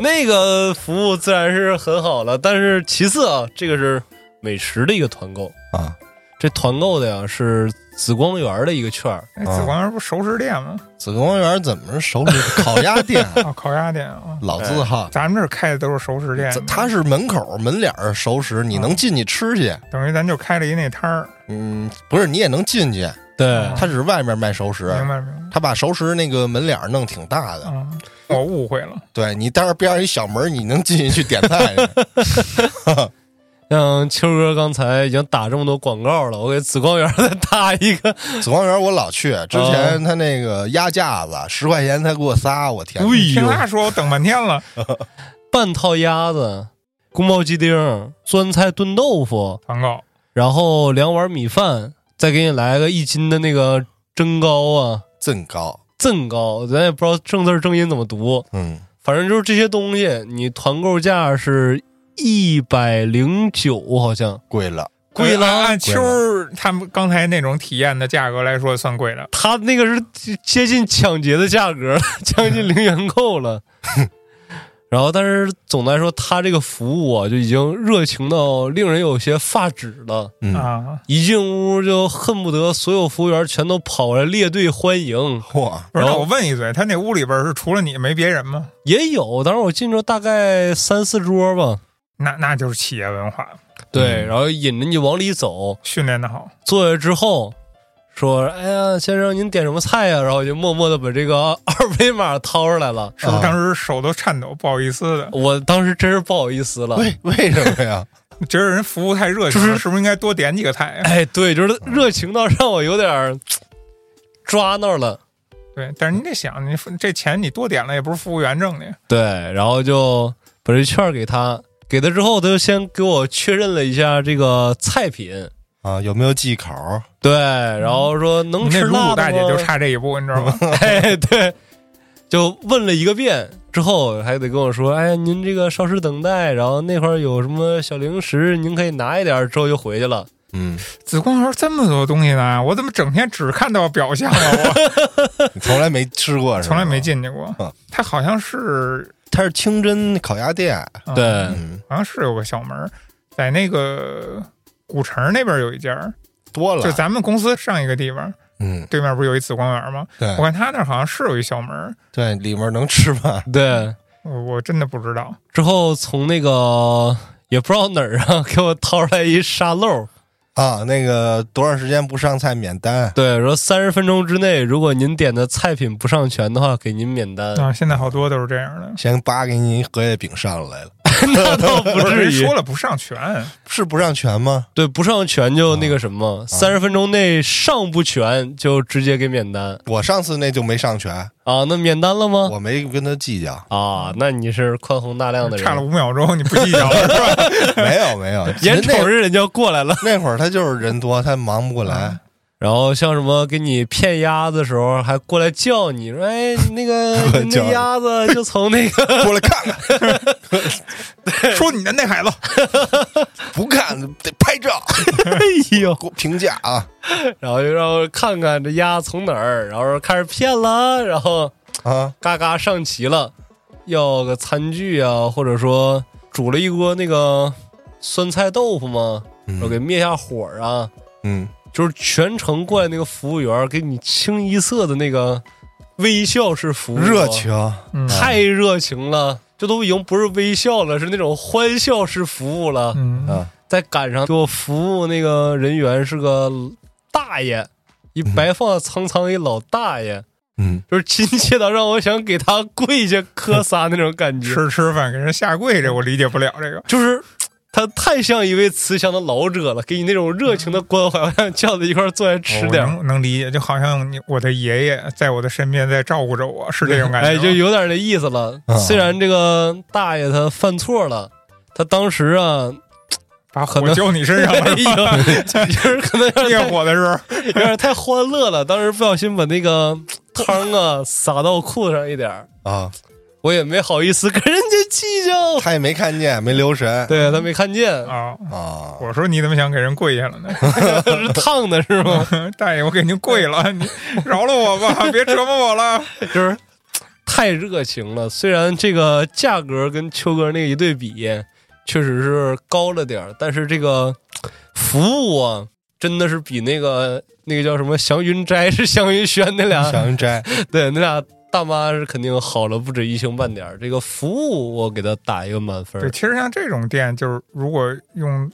那个服务自然是很好了，但是其次啊，这个是美食的一个团购，啊，这团购的呀是紫光园的一个券紫光园不熟食店吗？紫光园怎么是熟食烤鸭店？啊，烤鸭店啊，老字号，咱们这儿开的都是熟食店这，它是门口门脸儿熟食，你能进去吃去。等于咱就开了一那摊儿。嗯，不是，你也能进去，对，它只是外面卖熟食。明白明白。他把熟食那个门脸儿弄挺大的，啊，我误会了。对你，但是边上一小门，你能进去去点菜去。像秋哥刚才已经打这么多广告了，我给紫光园再打一个，紫光园我老去，之前他那个鸭架子十块钱才给我仨，我天听他说，我等半天了。半套鸭子、宫保鸡丁、酸菜炖豆腐，团购。然后两碗米饭，再给你来个一斤的那个蒸糕啊，蒸糕，蒸糕，咱也不知道正字儿正音怎么读，嗯，反正就是这些东西，你团购价是一百零九，好像贵了。贵了。按按秋儿他们刚才那种体验的价格来说，算贵的。他那个是接近抢劫的价格了，将近零元购了。然后，但是总的来说，他这个服务啊，就已经热情到令人有些发指了。嗯，啊，一进屋就恨不得所有服务员全都跑过来列队欢迎。嚯，不是，然后我问一嘴，他那屋里边是除了你没别人吗？也有，当时我进去大概三四桌吧。那那就是企业文化，对，嗯然后引着你往里走，训练的好。坐下之后说：“哎呀，先生，您点什么菜呀？”然后就默默的把这个 二维码掏出来了。是不是啊当时手都颤抖，不好意思的，我当时真是不好意思了。为为什么呀？觉得人服务太热情了，是不是应该多点几个菜呀？哎，对，就是热情到让我有点儿抓那儿了。对，但是你得想，你这钱你多点了，也不是服务员挣的呀。对，然后就把这券儿给他，给他之后，他就先给我确认了一下这个菜品。啊，有没有忌口？对，然后说能吃辣大姐就差这一步，你知道吗？哎，对，就问了一个遍之后，还得跟我说，哎，您这个稍事等待，然后那块儿有什么小零食，您可以拿一点儿，之后就回去了。嗯，紫光园这么多东西呢，我怎么整天只看到表象了？我 你从来没吃过，是从来没。进去过嗯。它好像是，它是清真烤鸭店，啊对。嗯，好像是有个小门儿，在那个古城那边有一家，多了。就，咱们公司上一个地方嗯，对面不是有一紫光园吗？对。我看他那儿好像是有一小门儿，对，里面能吃饭，对，我我真的不知道。之后从那个也不知道哪儿啊，给我掏出来一沙漏，啊，那个多长时间不上菜免单，对，说三十分钟之内，如果您点的菜品不上全的话，给您免单。啊，现在好多都是这样的。先扒给您荷叶饼上来了，那倒不至于说，了不上全，是不上全吗？对，不上全就那个什么，三十分钟内上不全就直接给免单我上次那就没上全，啊。那免单了吗？我没跟他计较，啊，那你是宽宏大量的人，差了五秒钟你不计较了 是吧？没有没有，眼那瞅着人家过来了，那会儿他就是人多，他忙不过来，然后像什么给你骗鸭子的时候，还过来叫你说：“哎，那个 你那鸭子就从那个 过来看看，说你的那孩子，不看得拍照，哎呦，给我评价啊。然后就让我看看这鸭从哪儿，然后开始骗了，然后啊！嘎嘎上齐了，要个餐具啊，或者说煮了一锅那个酸菜豆腐嘛，然后给灭下火啊，嗯，就是全程过来那个服务员给你清一色的那个微笑式服务，热情，嗯太热情了，这都已经不是微笑了，是那种欢笑式服务了。嗯啊，再赶上给我服务那个人员是个大爷，一白发苍苍一老大爷，嗯，就是亲切到让我想给他跪下磕 仨那种感觉，吃吃饭给人下跪，这我理解不了。这个就是。他太像一位慈祥的老者了，给你那种热情的关怀，我想叫他一块儿坐下吃点儿。能能理解，就好像你我的爷爷在我的身边在照顾着我，是这种感觉吗。哎，就有点那意思了。啊虽然这个大爷他犯错了，他当时啊，把火浇你身上了，哎呦，就是可能有灭火的时候，有点太欢乐了，当时不小心把那个汤啊洒到裤子上一点儿啊，我也没好意思跟人家计较。他也没看见，没留神对他没看见，啊。啊。我说你怎么想给人跪下了呢？是烫的是吗？大爷，我给您跪了，你饶了我吧，别折磨我了。就是太热情了。虽然这个价格跟秋哥那个一对比，确实是高了点儿，但是这个服务啊，真的是比那个那个叫什么祥云斋是祥云轩那俩，祥云斋，对那俩大妈是肯定好了不止一星半点儿。这个服务我给他打一个满分对，。其实像这种店，就是如果用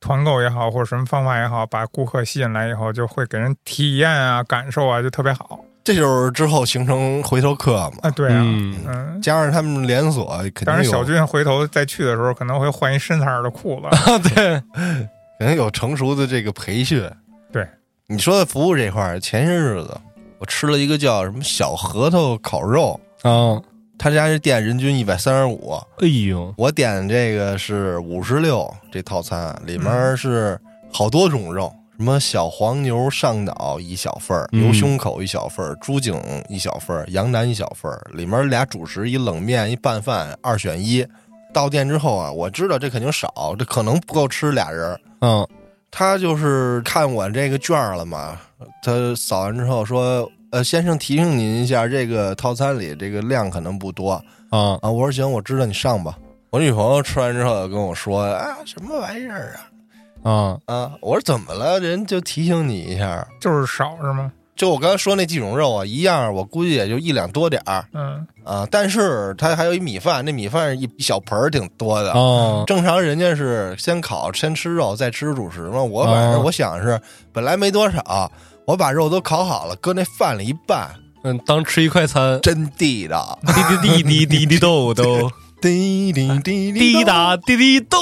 团购也好，或者什么方法也好，把顾客吸引来以后，就会给人体验啊、感受啊，就特别好这就是之后形成回头客嘛。啊。对啊，嗯嗯。加上他们连锁，肯定有当然，小军回头再去的时候，可能会换一身色儿的裤子。啊，对，肯定有成熟的这个培训。对，你说的服务这块儿，前些日子我吃了一个叫什么小核桃烤肉，啊，他家这店人均一百三十五，哎呦，我点这个是五十六这套餐，里面是好多种肉，什么小黄牛上脑一小份儿，嗯。牛胸口一小份儿，猪颈一小份儿，羊腩一小份儿，里面俩主食，一冷面，一拌饭，二选一。到店之后啊，我知道这肯定少，这可能不够吃俩人儿。嗯他就是看我这个券儿了嘛，他扫完之后说：“呃，先生提醒您一下，这个套餐里这个量可能不多啊，啊。”我说：“行，我知道你上吧。”我女朋友吃完之后跟我说：“啊，什么玩意儿啊啊，啊！”我说：“怎么了？人就提醒你一下。就是少是吗？就我刚才说那几种肉啊，一样，我估计也就一两多点儿。嗯，啊。但是它还有一米饭，那米饭一一小盆儿挺多的。哦，正常人家是先烤，先吃肉，再吃主食嘛。我反正哦。我想是本来没多少，我把肉都烤好了，搁那饭里一拌，嗯，当吃一快餐，真地道，滴滴滴滴滴 滴豆豆，滴滴滴滴答滴滴豆，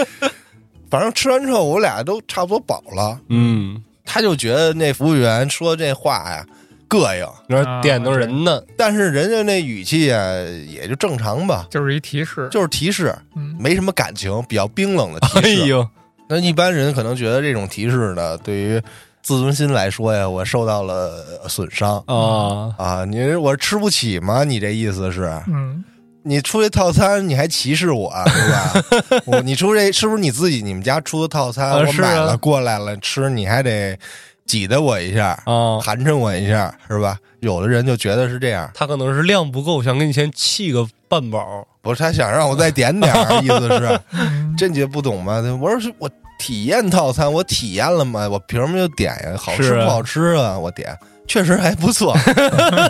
反正吃完之后，我俩都差不多饱了。嗯，他就觉得那服务员说这话呀膈应，你说点动人呢。但是人家那语气啊也就正常吧，就是一提示。就是提示，嗯，没什么感情，比较冰冷的哎提示。呦，那一般人可能觉得这种提示呢，对于自尊心来说呀，我受到了损伤。啊，啊，你我吃不起吗？你这意思是？嗯，你出这套餐，你还歧视我，对吧？我你出这是不是你自己你们家出的套餐？我买了过来了吃，你还得挤兑我一下，啊，寒碜我一下，是吧？有的人就觉得是这样，他可能是量不够，想给你先气个半饱。不是他想让我再点点儿，意思是嗯 这你就不懂吗？我说是我体验套餐，我体验了吗？我凭什么就点呀？好吃不好吃啊？我点，确实还不错，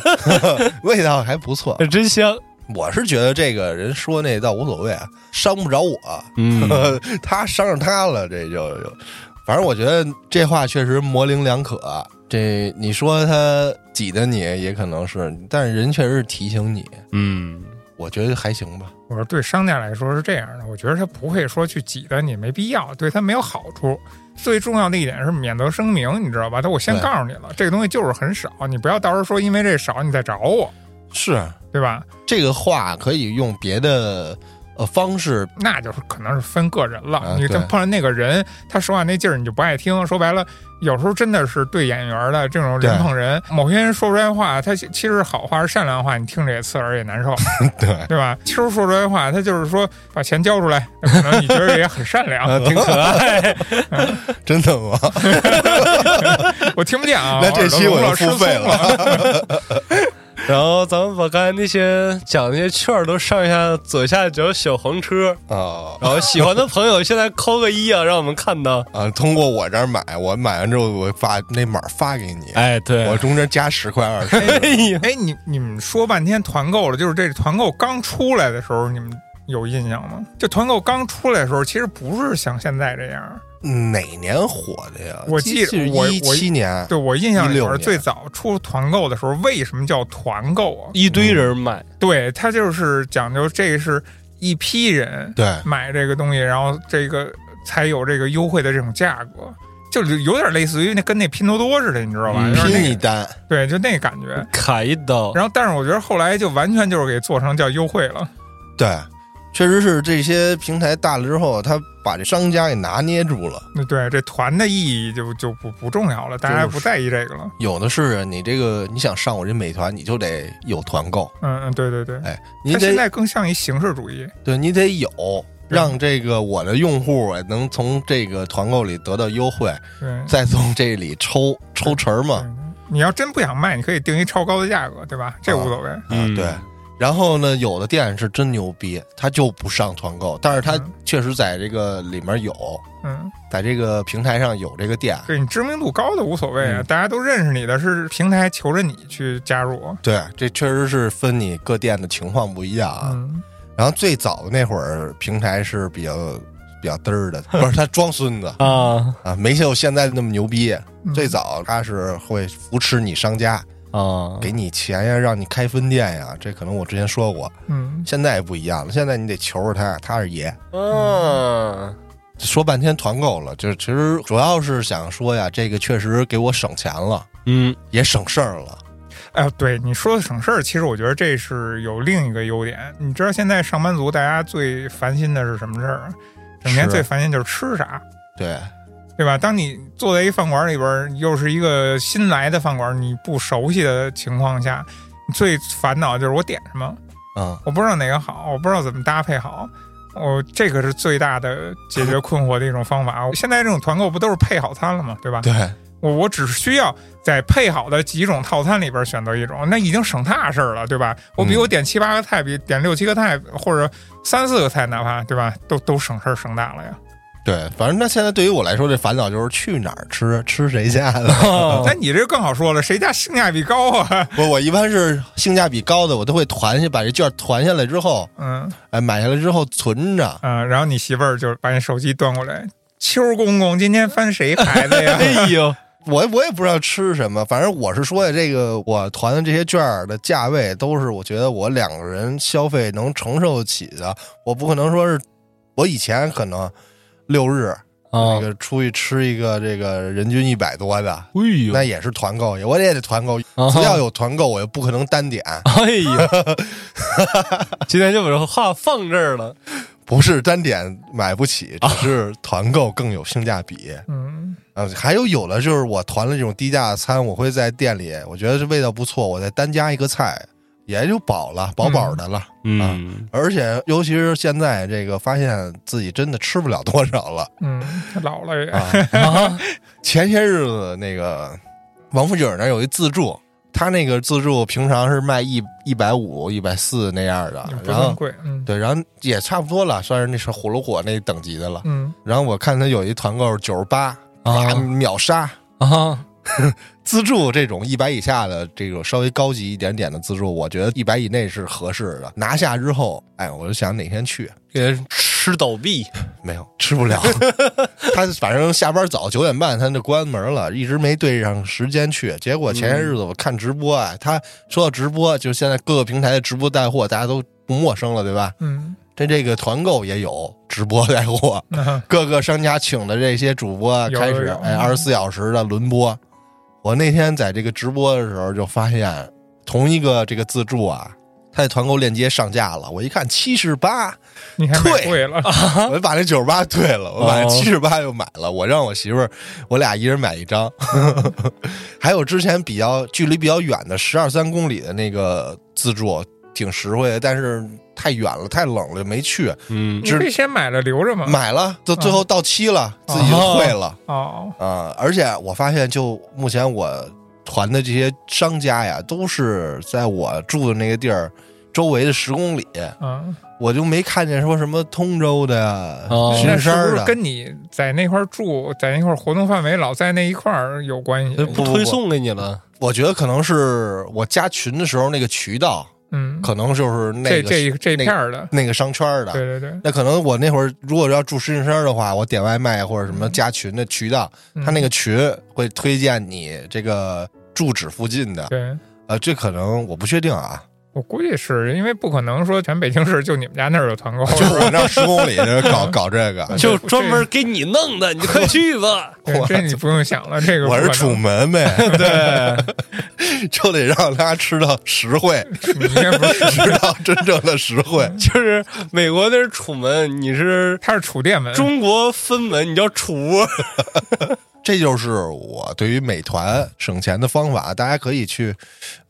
味道还不错。这真香。我是觉得这个人说那倒无所谓，啊，伤不着我，嗯，他伤着他了，这就就，反正我觉得这话确实模棱两可。这你说他挤的你也可能是，但是人确实是提醒你，嗯，我觉得还行吧。我说对商家来说是这样的，我觉得他不会说去挤的你，没必要，对他没有好处。最重要的一点是免责声明，你知道吧？他我先告诉你了，这个东西就是很少，你不要到时候说因为这少你再找我，是对吧？这个话可以用别的呃方式，那就是可能是分个人了。啊你真碰上那个人，他说话那劲儿你就不爱听。说白了，有时候真的是对演员的这种人对碰人，某些人说出来话，他其其实是好话是善良的话，你听着也刺耳也难受，对，对吧？其实说出来的话，他就是说把钱交出来，可能你觉得也很善良。啊，挺可爱，真的吗？我听不见啊，那这期我老就付费了。了。然后咱们把刚才那些讲那些券儿都上一下左下角小黄车，啊然后喜欢的朋友现在扣个一啊，让我们看到。啊！通过我这儿买，我买完之后我发那码发给你，哎，对，我中间加十块二十。哎，你你们说半天团购了，就是这团购刚出来的时候，你们有印象吗？这团购刚出来的时候，其实不是像现在这样。哪年火的呀？我记得是我一七年，对我印象里16边，最早出团购的时候，为什么叫团购啊？一堆人买，对，他就是讲究这是一批人对买这个东西，然后这个才有这个优惠的这种价格。就有点类似于那跟那拼多多似的，你知道吧？拼一单，对，就那感觉。砍一刀。然后，但是我觉得后来就完全就是给做成叫优惠了。对，确实是这些平台大了之后，他把这商家给拿捏住了。那对这团的意义就就不不重要了，大家就是不在意这个了。有的是你这个你想上我这美团，你就得有团购，嗯嗯，对对对，哎，你现在更像一形式主义。对你得有，让这个我的用户能从这个团购里得到优惠，对，再从这里抽抽成儿嘛。你要真不想卖，你可以定一超高的价格，对吧？这无所谓。嗯啊，对。然后呢，有的店是真牛逼，他就不上团购，但是他嗯确实在这个里面有，嗯，在这个平台上有这个店。对你知名度高的无所谓啊，嗯大家都认识你的是平台求着你去加入。对，这确实是分你各店的情况不一样啊。嗯，然后最早的那会儿，平台是比较比较嘚儿的，不是他装孙子啊啊，没有现在那么牛逼。嗯最早他是会扶持你商家，啊，给你钱呀，让你开分店呀，这可能我之前说过。嗯，现在也不一样了，现在你得求着他，他是爷。嗯，说半天团购了，就是其实主要是想说呀，这个确实给我省钱了，嗯，也省事儿了。哎，对你说的省事儿，其实我觉得这是有另一个优点。你知道现在上班族大家最烦心的是什么事儿啊？整天最烦心就是吃啥。对，对吧？当你坐在一饭馆里边儿，又是一个新来的饭馆，你不熟悉的情况下，你最烦恼就是我点什么，嗯，我不知道哪个好，我不知道怎么搭配好。我这个是最大的解决困惑的一种方法。现在这种团购不都是配好餐了吗？对吧？对，我我只需要在配好的几种套餐里边选择一种，那已经省大事儿了，对吧？我比嗯我点七八个菜，比点六七个菜或者三四个菜，哪怕对吧，都都省事儿省大了呀。对，反正那现在对于我来说，这烦恼就是去哪儿吃，吃谁家的。那 你这更好说了，谁家性价比高啊？我我一般是性价比高的，我都会团下，把这券团下来之后，嗯哎，买下来之后存着。嗯，然后你媳妇儿就把你手机端过来，秋公公今天翻谁牌子呀？哎呦，我我也不知道吃什么，反正我是说呀，这个我团的这些券的价位都是我觉得我两个人消费能承受得起的，我不可能说是我以前可能六日啊。那，个出去吃一个这个人均一百多的，哎呦，那也是团购，我也得团购，啊。只要有团购，我又不可能单点，哎呀，今天就把这话放这儿了。不是单点买不起，只是团购更有性价比。嗯。啊，还有有的就是我团了这种低价的餐，我会在店里，我觉得这味道不错，我再单加一个菜，也就饱了，饱饱的了。嗯，而且尤其是现在这个，发现自己真的吃不了多少了嗯，老了也。啊。啊，前些日子那个王府井那儿有一自助，他那个自助平常是卖一一百五、一百四那样的然后贵，嗯对，然后也差不多了，算是那是火炉火那等级的了。嗯然后我看他有一团购九十八，啊秒杀。啊，自助这种一百以下的这种稍微高级一点点的自助，我觉得一百以内是合适的。拿下之后，哎，我就想哪天去，给人吃倒闭。没有吃不了。他反正下班早，九点半他就关门了，一直没对上时间去。结果前些日子我看直播啊，他说到直播，就现在各个平台的直播带货，大家都不陌生了，对吧？嗯这这个团购也有直播带货，嗯 各个商家请的这些主播开始有哎二十四小时的轮播。我那天在这个直播的时候就发现，同一个这个自助啊，他的团购链接上架了，我一看七十八，你还退贵了，我就把那九十八退了，我把七十八又买了，我让我媳妇儿，我俩一人买一张。还有之前比较距离比较远的十二三公里的那个自助，挺实惠的，但是太远了，太冷了，没去。嗯你可以先买了留着嘛。买了，到最后到期了，自己就退了哦，啊、而且我发现，就目前我团的这些商家呀，都是在我住的那个地儿周围的十公里，嗯，我就没看见说什么通州的呀、哦巡那是是山的。跟你在那块儿住，在那块儿活动范围老在那一块儿有关系？不推送给你了，我觉得可能是我加群的时候那个渠道，嗯，可能就是那个这这一这那片儿的，那个商圈的。对对对，那可能我那会儿如果要住石景山的话，我点外卖或者什么加群的渠道，嗯他那个群会推荐你这个住址附近的。对。呃，这可能我不确定啊，我估计是因为不可能说全北京市就你们家那儿有团购，就我这十公里的搞搞这个，就专门给你弄的，你快去吧。对这你不用想了，这个我是楚门呗，对，就得让他吃到实惠，你应该不是，吃到真正的实惠。就是美国那是楚门，你是他是楚店门，中国分门，你叫楚窝。这就是我对于美团省钱的方法，大家可以去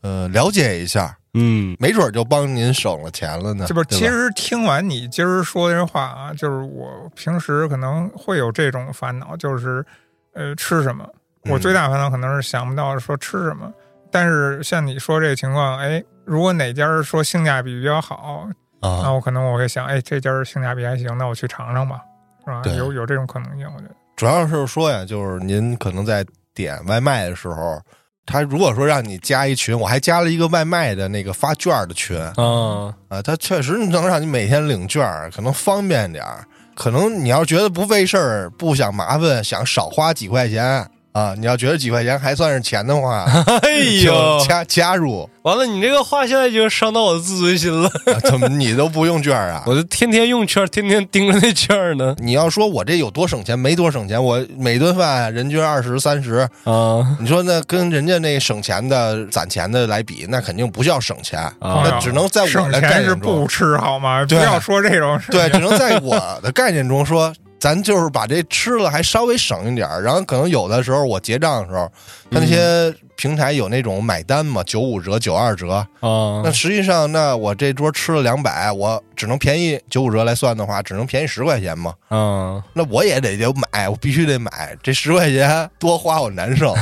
呃了解一下，嗯没准就帮您省了钱了呢。这不是，其实听完你今儿说这话啊，就是我平时可能会有这种烦恼，就是呃吃什么，我嗯最大烦恼可能是想不到说吃什么。但是像你说这个情况，哎，如果哪家说性价比比较好啊，那啊，我可能我会想，哎，这家性价比还行，那我去尝尝吧，是吧？有有这种可能性，我觉得。主要是说呀，就是您可能在点外卖的时候，他如果说让你加一群，我还加了一个外卖的那个发券的群啊，啊，他确实能让你每天领券，可能方便点儿。可能你要觉得不费事儿，不想麻烦，想少花几块钱啊，你要觉得几块钱还算是钱的话，哎呦，加加入。完了，你这个话现在已经伤到我的自尊心了。啊怎么你都不用券啊？我就天天用券，天天盯着那券呢。你要说我这有多省钱，没多省钱，我每顿饭人均二十三十，啊你说那跟人家那省钱的、攒钱的来比，那肯定不叫省钱，啊那只能在我省的概钱是念中不，吃好吗？不要说这种事。对，只能在我的概念中说，咱就是把这吃了还稍微省一点儿，然后可能有的时候我结账的时候，他那些平台有那种买单嘛，九五折、九二折，啊那实际上那我这桌吃了两百，我只能便宜九五折来算的话，只能便宜十块钱嘛。啊！那我也得得买，我必须得买，这十块钱多花我难受。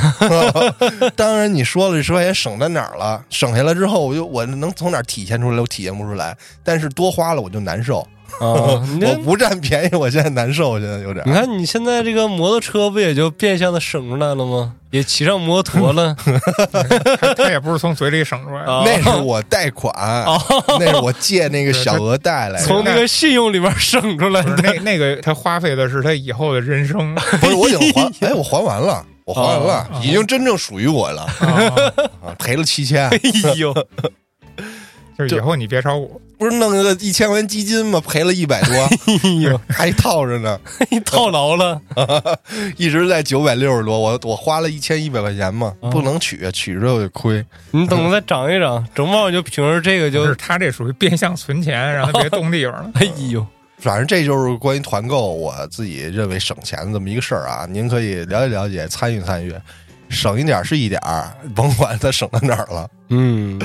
当然你说了，这十块钱省在哪儿了？省下来之后，我就我能从哪儿体现出来？我体现不出来。但是多花了我就难受，啊，我不占便宜，我现在难受，现在有点你。看你现在这个摩托车不也就变相的省出来了吗？也骑上摩托了 他他也不是从嘴里省出来的。啊那是我贷款，那是我借那个小额贷来的。从那个信用里边省出来的。那那个他花费的是他以后的人生。不是我已经还，哎，我还完了，我还完了，哦已经真正属于我了赔了七千。哎呦，就是以后你别炒股，不是弄个一千块钱基金吗？赔了一百多，还套着呢。套牢了。一直在九百六十多，我我花了一千一百块钱嘛，啊不能取，取之后就亏。你等着再涨一涨，整不好就凭着这个就是就，他这属于变相存钱，然后别动地方了。哎呦，反正这就是关于团购我自己认为省钱的这么一个事儿啊，您可以了解了解，参与参与，省一点是一点儿，甭管它省到哪儿了。嗯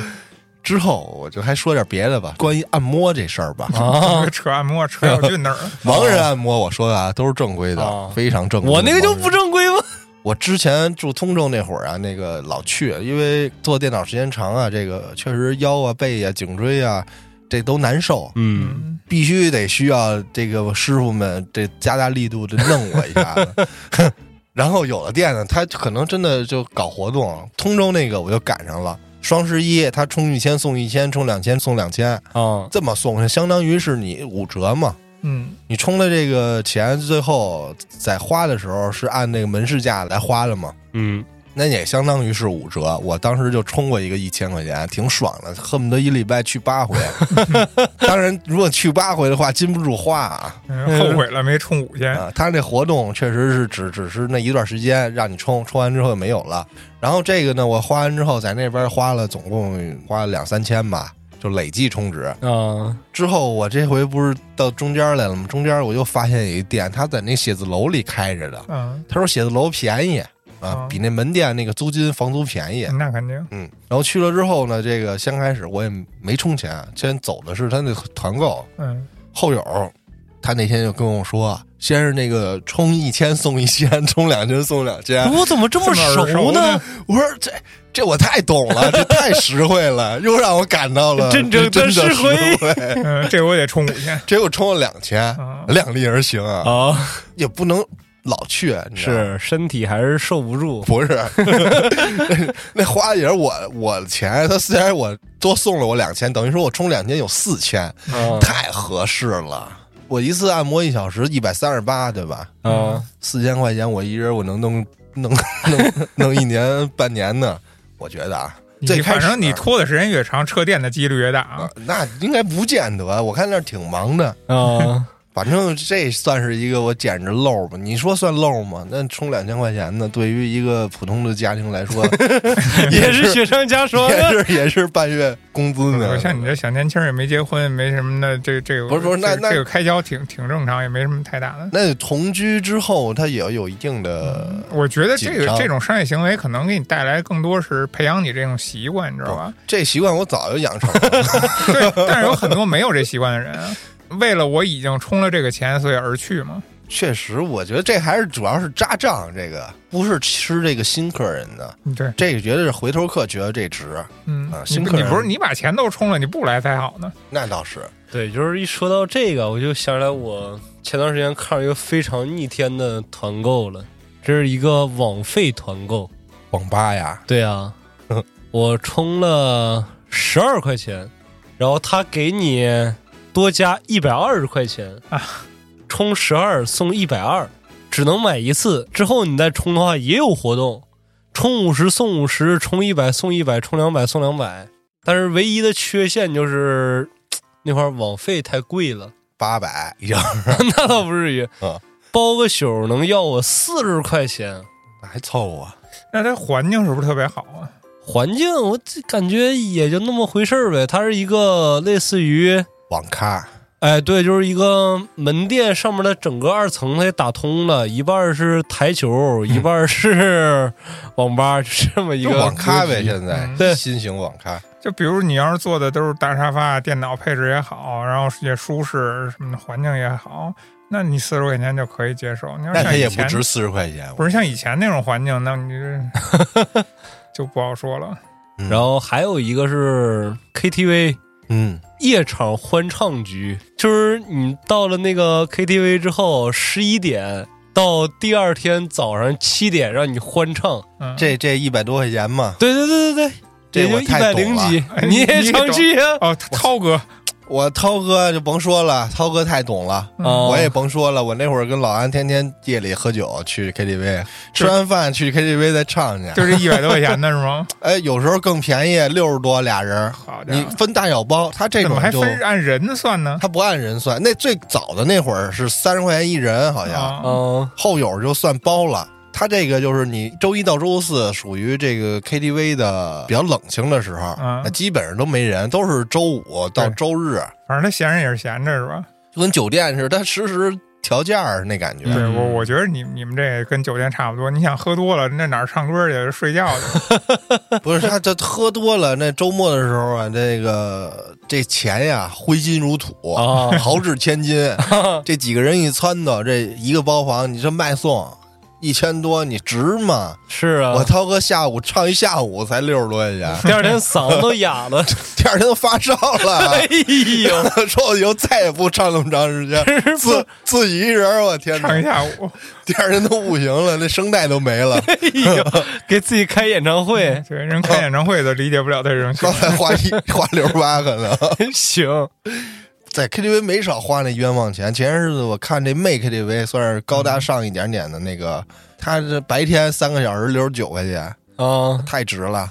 之后我就还说点别的吧，关于按摩这事儿吧。啊，扯按摩扯小俊那儿，盲人按摩，我说的啊都是正规的，啊非常正规。我那个就不正规吗？我之前住通州那会儿啊，那个老去，因为坐电脑时间长啊，这个确实腰啊、背啊、颈椎啊，这都难受，嗯嗯，必须得需要这个师傅们这加大力度的弄我一下子。然后有的店呢，他可能真的就搞活动，通州那个我就赶上了。双十一，他充一千送一千，充两千送两千，啊，这么送，相当于是你五折嘛。嗯，你充的这个钱，最后在花的时候是按那个门市价来花的嘛？嗯那也相当于是五折。我当时就充过一个一千块钱，挺爽的，恨不得一礼拜去八回。当然，如果去八回的话，禁不住花啊。嗯后悔了没充五千。啊，他这活动确实是只只是那一段时间让你充，充完之后就没有了。然后这个呢，我花完之后在那边花了总共花了两三千吧。就累计充值。啊之后我这回不是到中间来了吗？中间我又发现有一店，他在那写字楼里开着的。嗯，他说写字楼便宜啊哦，比那门店那个租金房租便宜。那肯定。嗯，然后去了之后呢，这个先开始我也没充钱，先走的是他那团购。嗯，后友他那天就跟我说，先是那个充一千送一千，充两千送两千。我怎么这么熟熟呢呢？我说这这我太懂了，这太实惠了，又让我感到了真正的真实惠。嗯，这我得充五千。这我充了两千啊，量力而行啊，啊，也不能老去，你知道吗是身体还是受不住。不是，那 那花也是我我的钱，他虽然我多送了我两千，等于说我充两千有四千，啊太合适了。我一次按摩一小时一百三十八，对吧？嗯，四千块钱我一人我能弄弄弄 弄一年半年呢，我觉得啊，最你开始反正你拖的时间越长，撤店的几率越大啊。那应该不见得，我看那儿挺忙的。啊，反正这算是一个我捡着漏吧？你说算漏吗？那充两千块钱呢，对于一个普通的家庭来说，也是雪上加霜。也是也是半月工资呢。像你这小年轻儿也没结婚，没什么的，这这个不是不是那那这这个开销挺挺正常，也没什么太大的。那同居之后，他也要有一定的，我觉得这个这种商业行为可能给你带来更多是培养你这种习惯，你知道吧？这习惯我早就养成了。对，但是有很多没有这习惯的人啊，为了我已经充了这个钱，所以而去嘛。确实，我觉得这还是主要是扎账，这个不是吃这个新客人的，对，这个绝对是回头客觉得这值，嗯啊，新客你不是你把钱都充了，你不来才好呢。那倒是。对，就是一说到这个，我就想起来我前段时间看了一个非常逆天的团购了，这是一个网费团购。网吧呀，对啊，我充了十二块钱，然后他给你多加一百二十块钱啊，充十二送一百二，只能买一次。之后你再充的话也有活动，充五十送五十，充一百送一百，充两百送两百。但是唯一的缺陷就是 那块儿网费太贵了，八百一小时，那倒不至于啊，包个宿能要我四十块钱。那还凑合。那它环境是不是特别好啊？环境我这感觉也就那么回事儿呗，它是一个类似于，网咖，哎，对，就是一个门店上面的整个二层它也打通了，一半是台球，一半是网吧，就这么一个网咖呗。现在嗯对新型网咖，就比如你要是坐的都是大沙发，电脑配置也好，然后也舒适，什么的环境也好，那你四十块钱就可以接受。你要那它像以前也不值四十块钱。不是像以前那种环境，那你这 就不好说了。嗯然后还有一个是 KTV 嗯，夜场欢唱局，就是你到了那个 KTV 之后，十一点到第二天早上七点让你欢唱。嗯，这这一百多块钱嘛，对对对对对，这我就一百零几哎，你也你也懂。去啊？哦，涛哥，我涛哥就甭说了，涛哥太懂了。我也甭说了，我那会儿跟老安天天夜里喝酒去 KTV，吃完饭去 KTV 再唱去。就是一百多块钱的是吗？哎，有时候更便宜，六十多俩人，好家伙，你分大小包。他这怎么还种就分按人算呢？他不按人算，那最早的那会儿是三十块钱一人，好像、啊，嗯，后友就算包了。他这个就是你周一到周四属于这个 KTV 的比较冷清的时候，嗯那基本上都没人，都是周五到对周日，反正他闲着也是闲着是吧？就跟酒店似的，他实时调价儿那感觉。对我，我觉得你你们这跟酒店差不多。你想喝多了，那哪儿唱歌去？睡觉去？不是他这喝多了，那周末的时候啊，这个这钱呀挥金如土啊豪掷千金，这几个人一撺掇，这一个包房你这卖送一千多，你值吗？是啊，我涛哥下午唱一下午才六十多块钱，第二天嗓子都哑了。第二天都发烧了 哎。呦，说我以后再也不唱那么长时间，自自己一人，我天唱一！下午。第二天都不行了，那声带都没了，哎呦，给自己开演唱会，对，人开演唱会都理解不了他这种。刚才花一花六十八可能。行，在 KTV 没少花那冤枉钱。前些日子我看这妹 KTV 算是高大上一点点的那个，他这白天三个小时六十九块钱，啊，太值了，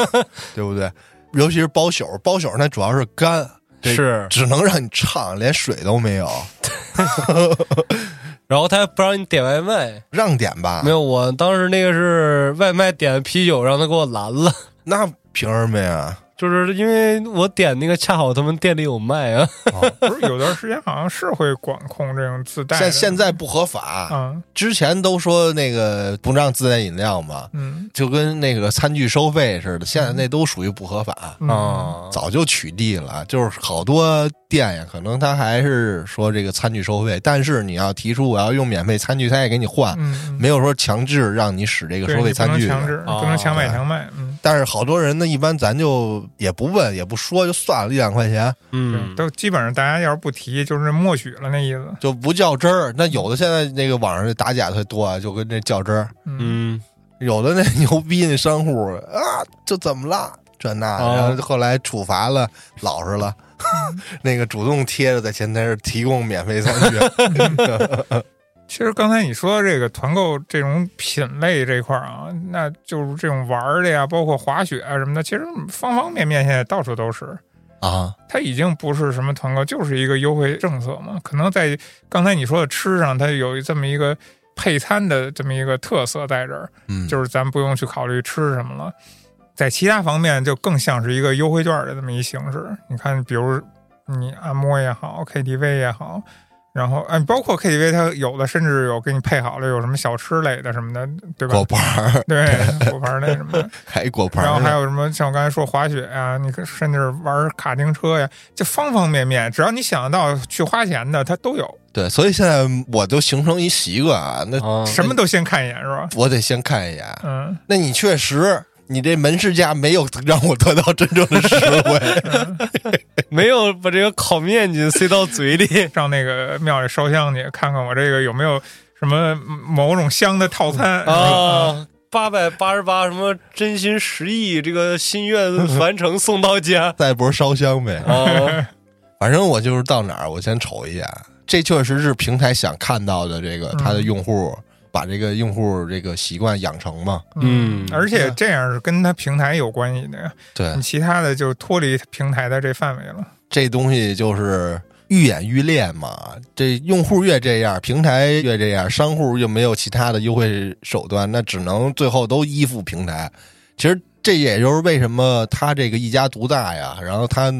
对不对？尤其是包宿，包宿那主要是干，这是只能让你唱，连水都没有 然后他还不让你点外卖，让点吧没？有，我当时那个是外卖点的啤酒，让他给我拦了。那凭什么呀？就是因为我点那个，恰好他们店里有卖啊。不是有段时间好像是会管控这种自带，现现在不合法，嗯。之前都说那个不让自带饮料嘛，嗯。就跟那个餐具收费似的，现在那都属于不合法，嗯。啊，早就取缔了。就是好多店呀，可能他还是说这个餐具收费，但是你要提出我要用免费餐具，他也给你换，嗯，没有说强制让你使这个收费餐具不能强制，哦不能强买强卖，嗯，但是好多人呢，一般咱就也不问也不说，就算了，一两块钱嗯，，都基本上大家要是不提，就是默许了那意思，就不较真儿。那有的现在那个网上打假特多啊，就跟这较真儿。嗯嗯，有的那牛逼那商户啊，就怎么了？这那，哦然后后来处罚了，老实了，那个主动贴着在前台提供免费餐具。其实刚才你说这个团购这种品类这块儿啊，那就是这种玩儿的呀，包括滑雪啊什么的，其实方方面面现在到处都是。啊，它已经不是什么团购，就是一个优惠政策嘛。可能在刚才你说的吃上，它有这么一个配餐的这么一个特色在这儿，嗯，就是咱不用去考虑吃什么了。在其他方面，就更像是一个优惠券的这么一形式。你看，比如你按摩也好，KTV 也好，然后嗯，包括 KTV，它有的甚至有给你配好了有什么小吃类的什么的，对吧果？盘儿，对，果盘那什么的。还果盘儿，然后还有什么像我刚才说滑雪呀、你可甚至玩卡丁车呀，就方方面面，只要你想得到去花钱的，它都有，对，所以现在我都形成一习惯啊，那啊，什么都先看一眼，是吧？我得先看一眼。嗯，那你确实，你这门市价没有让我得到真正的实惠。没有把这个烤面筋塞到嘴里。上那个庙里烧香去，看看我这个有没有什么某种香的套餐啊，八百八十八，什么真心实意，这个心愿完成送到家 再不是烧香呗，啊，反正我就是到哪儿我先瞅一眼，这确实是平台想看到的，这个他的用户把这个用户这个习惯养成嘛。嗯而且这样是跟他平台有关系的呀，对你，其他的就脱离平台的这范围了。这东西就是愈演愈烈嘛。这用户越这样，平台越这样，商户又没有其他的优惠手段，那只能最后都依附平台。其实这也就是为什么他这个一家独大呀，然后他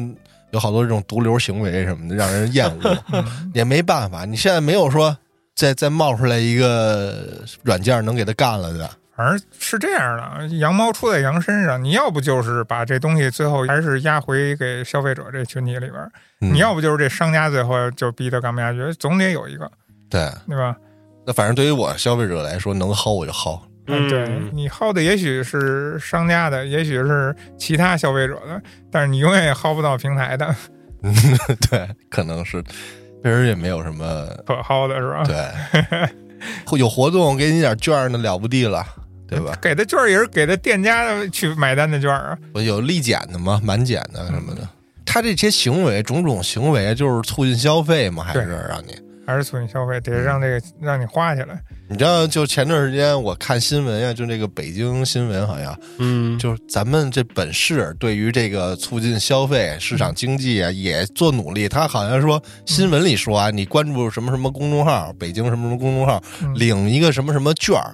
有好多这种毒瘤行为什么的，让人厌恶。嗯也没办法，你现在没有说再再冒出来一个软件能给他干了的。反正是这样的，羊毛出在羊身上，你要不就是把这东西最后还是压回给消费者这群体里边，嗯你要不就是这商家最后就逼他干不下去，总得有一个，对，对吧？那反正对于我消费者来说，能薅我就薅。嗯对你薅的也许是商家的，也许是其他消费者的，但是你永远也薅不到平台的 对，可能是，确实也没有什么 可薅的是吧？对，有活动给你点券儿那了不地了，对吧？给的券儿也是给的店家去买单的券儿啊。我有立减的吗？满减的什么的。他这些行为，种种行为，就是促进消费吗，还是让你？还是促进消费，得让这个让你花起来。你知道，就前段时间我看新闻呀，就这个北京新闻好像，嗯，就是咱们这本市对于这个促进消费、市场经济啊，也做努力。他好像说新闻里说啊，你关注什么什么公众号，北京什么什么公众号，嗯领一个什么什么券儿，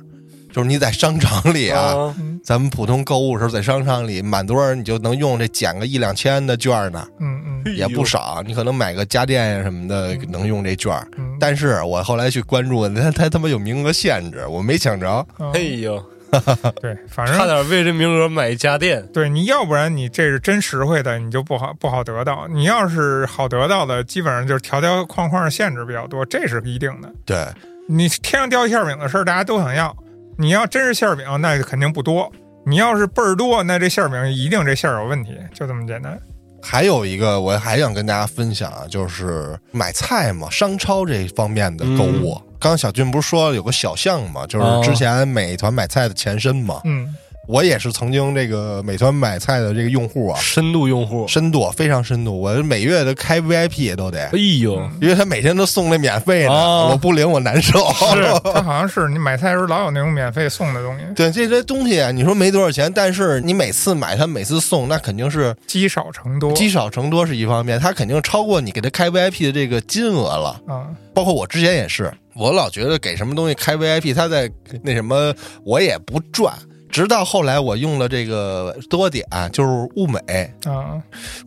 就是你在商场里啊，咱们普通购物的时候在商场里满多少你就能用这减个一两千的券呢，嗯嗯也不少。你可能买个家电呀什么的能用这券儿。嗯。但是我后来去关注，他他他妈有名额限制，我没抢着。嗯哎呦，对，反正差点为这名额买一家电。对你要不然你这是真实惠的，你就不好不好得到。你要是好得到的，基本上就是条条框框限制比较多，这是一定的。对，你天上掉馅饼的事儿，大家都想要。你要真是馅儿饼，那肯定不多。你要是倍儿多，那这馅儿饼一定这馅儿有问题，就这么简单。还有一个我还想跟大家分享啊，就是买菜嘛，商超这方面的购物。刚刚小俊不是说有个小项嘛，就是之前美团买菜的前身嘛。嗯我也是曾经这个美团买菜的这个用户啊，深度用户，深度非常深度，我每月都开 VIP 都得。哎，呦，因为他每天都送那免费的，哦我不领我难受。是，他好像是你买菜的时候老有那种免费送的东西，对这些东西啊，你说没多少钱，但是你每次买，他每次送，那肯定是积少成多。积少成多是一方面，他肯定超过你给他开 VIP 的这个金额了。啊，包括我之前也是，我老觉得给什么东西开 VIP，他在那什么，我也不赚，直到后来我用了这个多点，就是物美，啊，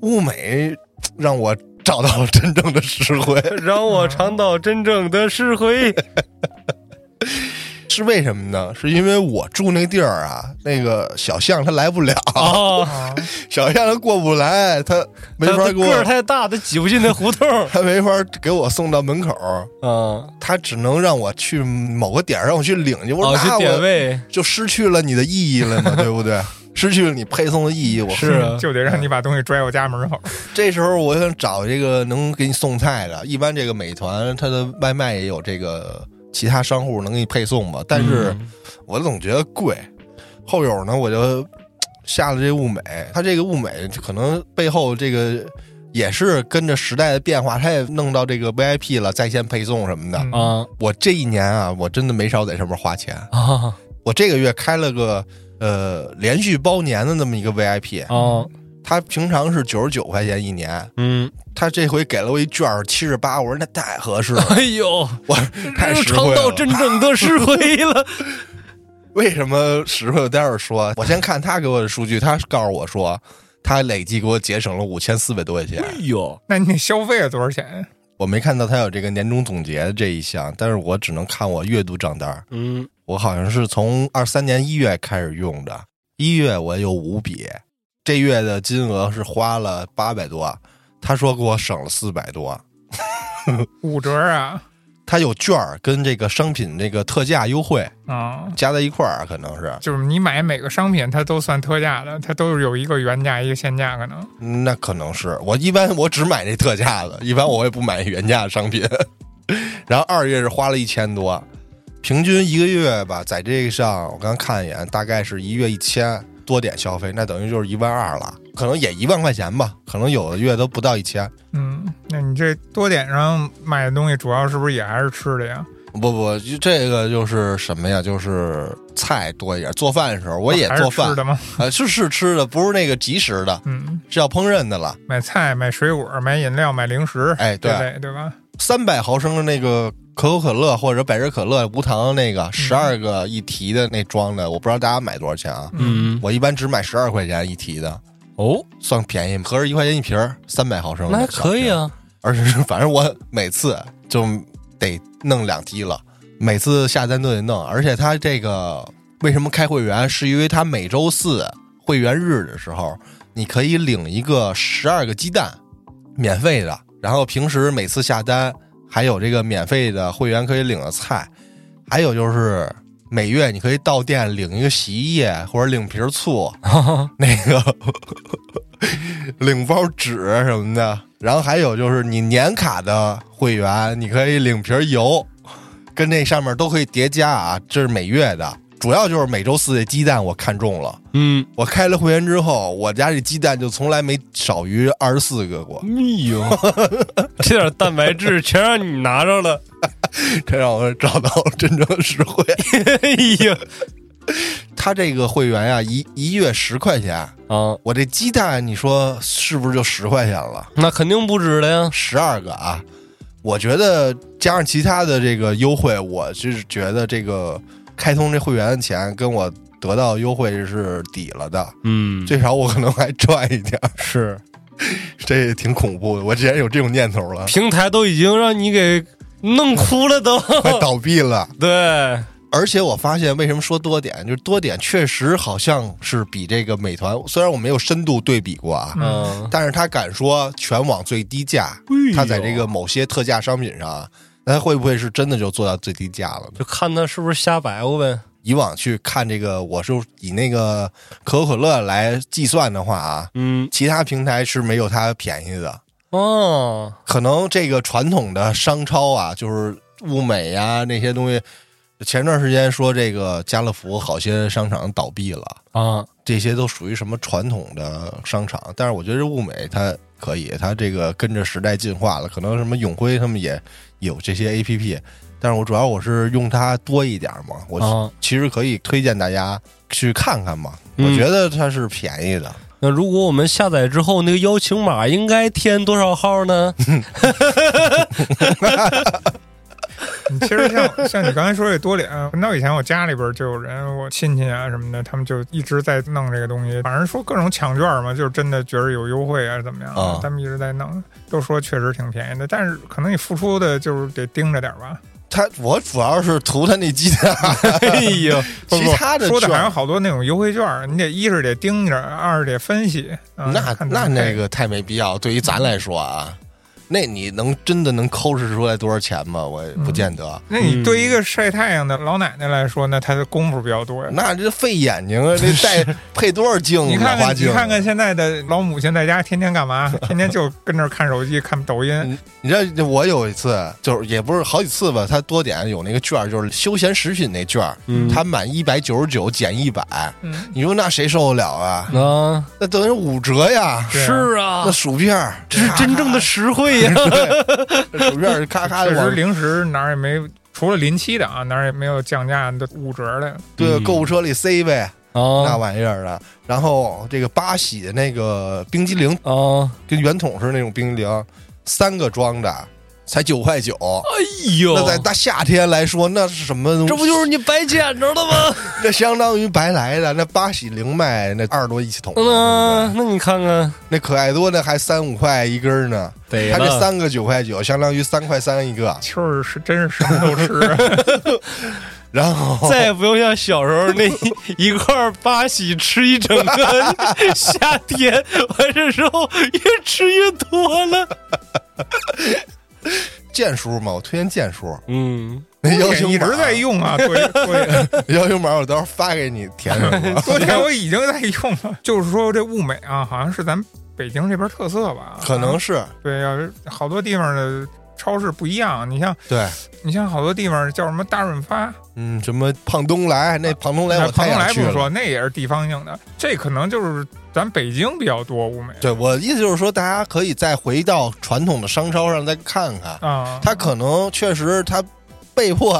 物美让我找到了真正的实惠。让我尝到真正的实惠。是为什么呢？是因为我住那地儿啊，那个小象它来不了，小象它过不来，它没法给我个儿，太大，它挤不进那胡同。它没法给我送到门口，啊，它只能让我去某个点儿让我去领去。我说哦，去点位就失去了你的意义了嘛，对不对？失去了你配送的意义。我是啊就得让你把东西拽我家门口。这时候我想找这个能给你送菜的，一般这个美团它的外卖也有这个其他商户能给你配送吧，但是嗯我总觉得贵。后友呢，我就下了这物美，它这个物美可能背后这个也是跟着时代的变化，它也弄到这个 VIP 了，在线配送什么的。嗯啊我这一年啊，我真的没少在上面花钱。啊我这个月开了个呃连续包年的那么一个 VIP，啊，它平常是九十九块钱一年，嗯，他这回给了我一券七十八，我说那太合适了，哎呦，我太实尝到惠了。真正的实惠了。为什么实惠？我待会儿说。我先看他给我的数据，他告诉我说，他累计给我节省了五千四百多块钱。哎呦，那你消费了多少钱？我没看到他有这个年终总结这一项，但是我只能看我月度账单。嗯，我好像是从二三年一月开始用的，一月我有五笔，这月的金额是花了八百多，他说给我省了四百多。五折啊他有券儿跟这个商品这个特价优惠啊！加在一块儿，可能是就是你买每个商品，它都算特价的，它都是有一个原价一个现价，可能那可能是我一般我只买这特价的，一般我也不买原价的商品。然后二月是花了一千多，平均一个月吧，在这个上我刚看一眼，大概是一月一千多点消费，那等于就是一万二了，可能也一万块钱吧，可能有的月都不到一千。嗯，那你这多点上买的东西，主要是不是也还是吃的呀？不不，这个就是什么呀？就是菜多一点，做饭的时候我也做饭吃，的吗？呃，是是吃的，不是那个即食的，嗯，是要烹饪的了。买菜、买水果、买饮料、买零食，哎对对吧？三百毫升的那个可口可乐或者百事可乐无糖那个十二个一提的那装的，我不知道大家买多少钱啊？嗯，我一般只买十二块钱一提的，哦，算便宜，合着一块钱一瓶儿，三百毫升那还可以啊。而且是反正我每次就得弄两提了，每次下单都得弄，而且他这个为什么开会员？是因为他每周四会员日的时候，你可以领一个十二个鸡蛋，免费的，然后平时每次下单还有这个免费的会员可以领的菜，还有就是。每月你可以到店领一个洗衣液或者领瓶醋，那个领包纸什么的，然后还有就是你年卡的会员，你可以领瓶油，跟那上面都可以叠加啊，这是每月的。主要就是每周四的鸡蛋我看中了，嗯，我开了会员之后，我家这鸡蛋就从来没少于二十四个过，哎呦，这点蛋白质全让你拿着了。这让我找到真正的实惠。哎呀，他这个会员呀、一一月十块钱，啊，我这鸡蛋你说是不是就十块钱了？那肯定不止了呀。十二个啊，我觉得加上其他的这个优惠，我是觉得这个开通这会员的钱跟我得到优惠是抵了的，嗯，最少我可能还赚一点儿，是。这也挺恐怖的。我竟然有这种念头了，平台都已经让你给弄哭了都。快倒闭了。对，而且我发现，为什么说多点，就是多点确实好像是比这个美团，虽然我没有深度对比过啊，嗯，但是他敢说全网最低价，哎呦。他在这个某些特价商品上啊，那他会不会是真的就做到最低价了呢？就看他是不是瞎白活呗。以往去看这个，我是以那个可口可乐来计算的话啊，嗯，其他平台是没有它便宜的。哦，可能这个传统的商超啊，就是物美呀、那些东西，前段时间说这个家乐福好些商场倒闭了，啊，这些都属于什么传统的商场。但是我觉得物美它可以，它这个跟着时代进化了，可能什么永辉他们也有这些 A P P。但是我主要我是用它多一点嘛，我啊其实可以推荐大家去看看嘛。嗯我觉得它是便宜的，那如果我们下载之后，那个邀请码应该填多少号呢？你其实像像你刚才说这多脸，很早以前我家里边就有人，我亲戚啊什么的，他们就一直在弄这个东西。反正说各种抢券嘛，就是真的觉得有优惠啊怎么样，啊他们一直在弄，都说确实挺便宜的，但是可能你付出的就是得盯着点吧。他我主要是图他那鸡蛋，哎呦，其他的说的券还有好多那种优惠券，你得一是得盯着，二是得分析。啊那那那个太没必要。对于咱来说啊，那你能真的能抠视出来多少钱吗？我也不见得。那你对一个晒太阳的老奶奶来说，那她的功夫比较多呀。那这费眼睛啊！这戴 配多少镜子？你看看，老花镜你看看现在的老母亲在家天天干嘛？天天就跟那看手机、看抖音。你知道我有一次，就是也不是好几次吧，他多点有那个券儿，就是休闲食品那券儿，嗯他满一百九十九减一百，嗯，你说那谁受得了啊？啊，那等于五折呀！是啊那，薯片儿，这是真正的实惠呀。对薯片咔咔的往确实零食哪儿也没，除了临期的啊，哪儿也没有降价的五折的。对嗯购物车里塞呗，那啊玩意儿的。然后这个八喜的那个冰激凌，啊，跟圆筒似的那种冰激凌，三个装的才九块九。哎呦，那在大夏天来说，那是什么东西？这不就是你白捡着的吗？那相当于白来的。那八喜零卖那二十多一桶，嗯，那你看看，那可爱多那还三五块一根儿呢。对他这，三个九块九，相当于三块三一个。秋儿是真是什么都吃，然后再也不用像小时候那一块八喜吃一整个夏天，完事之后越吃越多了。剑叔嘛，我推荐剑叔。嗯，那邀请码一直在用啊，多多点邀请码，我到时候发给你填上 昨天我已经在用了。就是说这物美啊，好像是咱北京这边特色吧？可能是对，要是好多地方的超市不一样。你像对，你像好多地方叫什么大润发，嗯，什么胖东来，那胖东来我哎庞太想去了。东来不说，那也是地方性的。这可能就是咱北京比较多物美对我意思就是说，大家可以再回到传统的商超上再看看，啊。它可能确实它被迫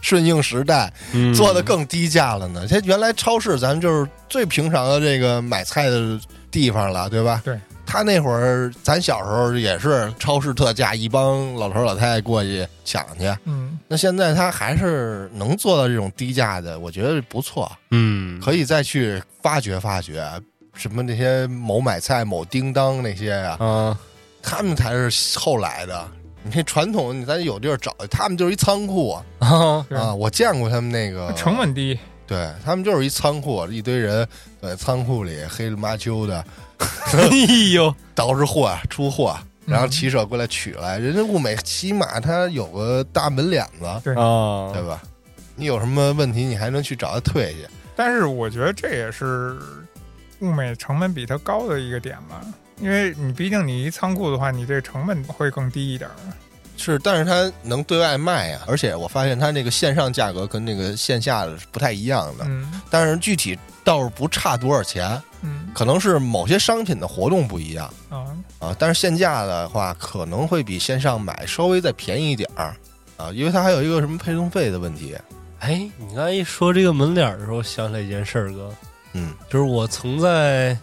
顺应时代，嗯做的更低价了呢。它原来超市咱就是最平常的这个买菜的地方了，对吧？对。他那会儿，咱小时候也是超市特价，一帮老头老太太过去抢去。嗯，那现在他还是能做到这种低价的，我觉得不错，嗯，可以再去发掘发掘。什么那些某买菜、某叮当那些呀、啊，他们才是后来的。你这传统，你咱有地儿找，他们就是一仓库啊啊！我见过他们那个成本低，对他们就是一仓库，一堆人在仓库里黑了麻秋的 哎呦，捯饬货出货，然后嗯骑手过来取来。人家物美起码他有个大门脸子，对啊，对吧？你有什么问题，你还能去找他退去。但是我觉得这也是物美成本比它高的一个点吧，因为你毕竟你一仓库的话，你这个成本会更低一点儿。是，但是它能对外卖啊，而且我发现它那个线上价格跟那个线下的是不太一样的，嗯。但是具体倒是不差多少钱，嗯。可能是某些商品的活动不一样啊，啊，但是线下的话可能会比线上买稍微再便宜一点儿啊，因为它还有一个什么配送费的问题，哎，你刚才一说这个门脸儿的时候，想起来一件事儿，哥，嗯，就是我曾在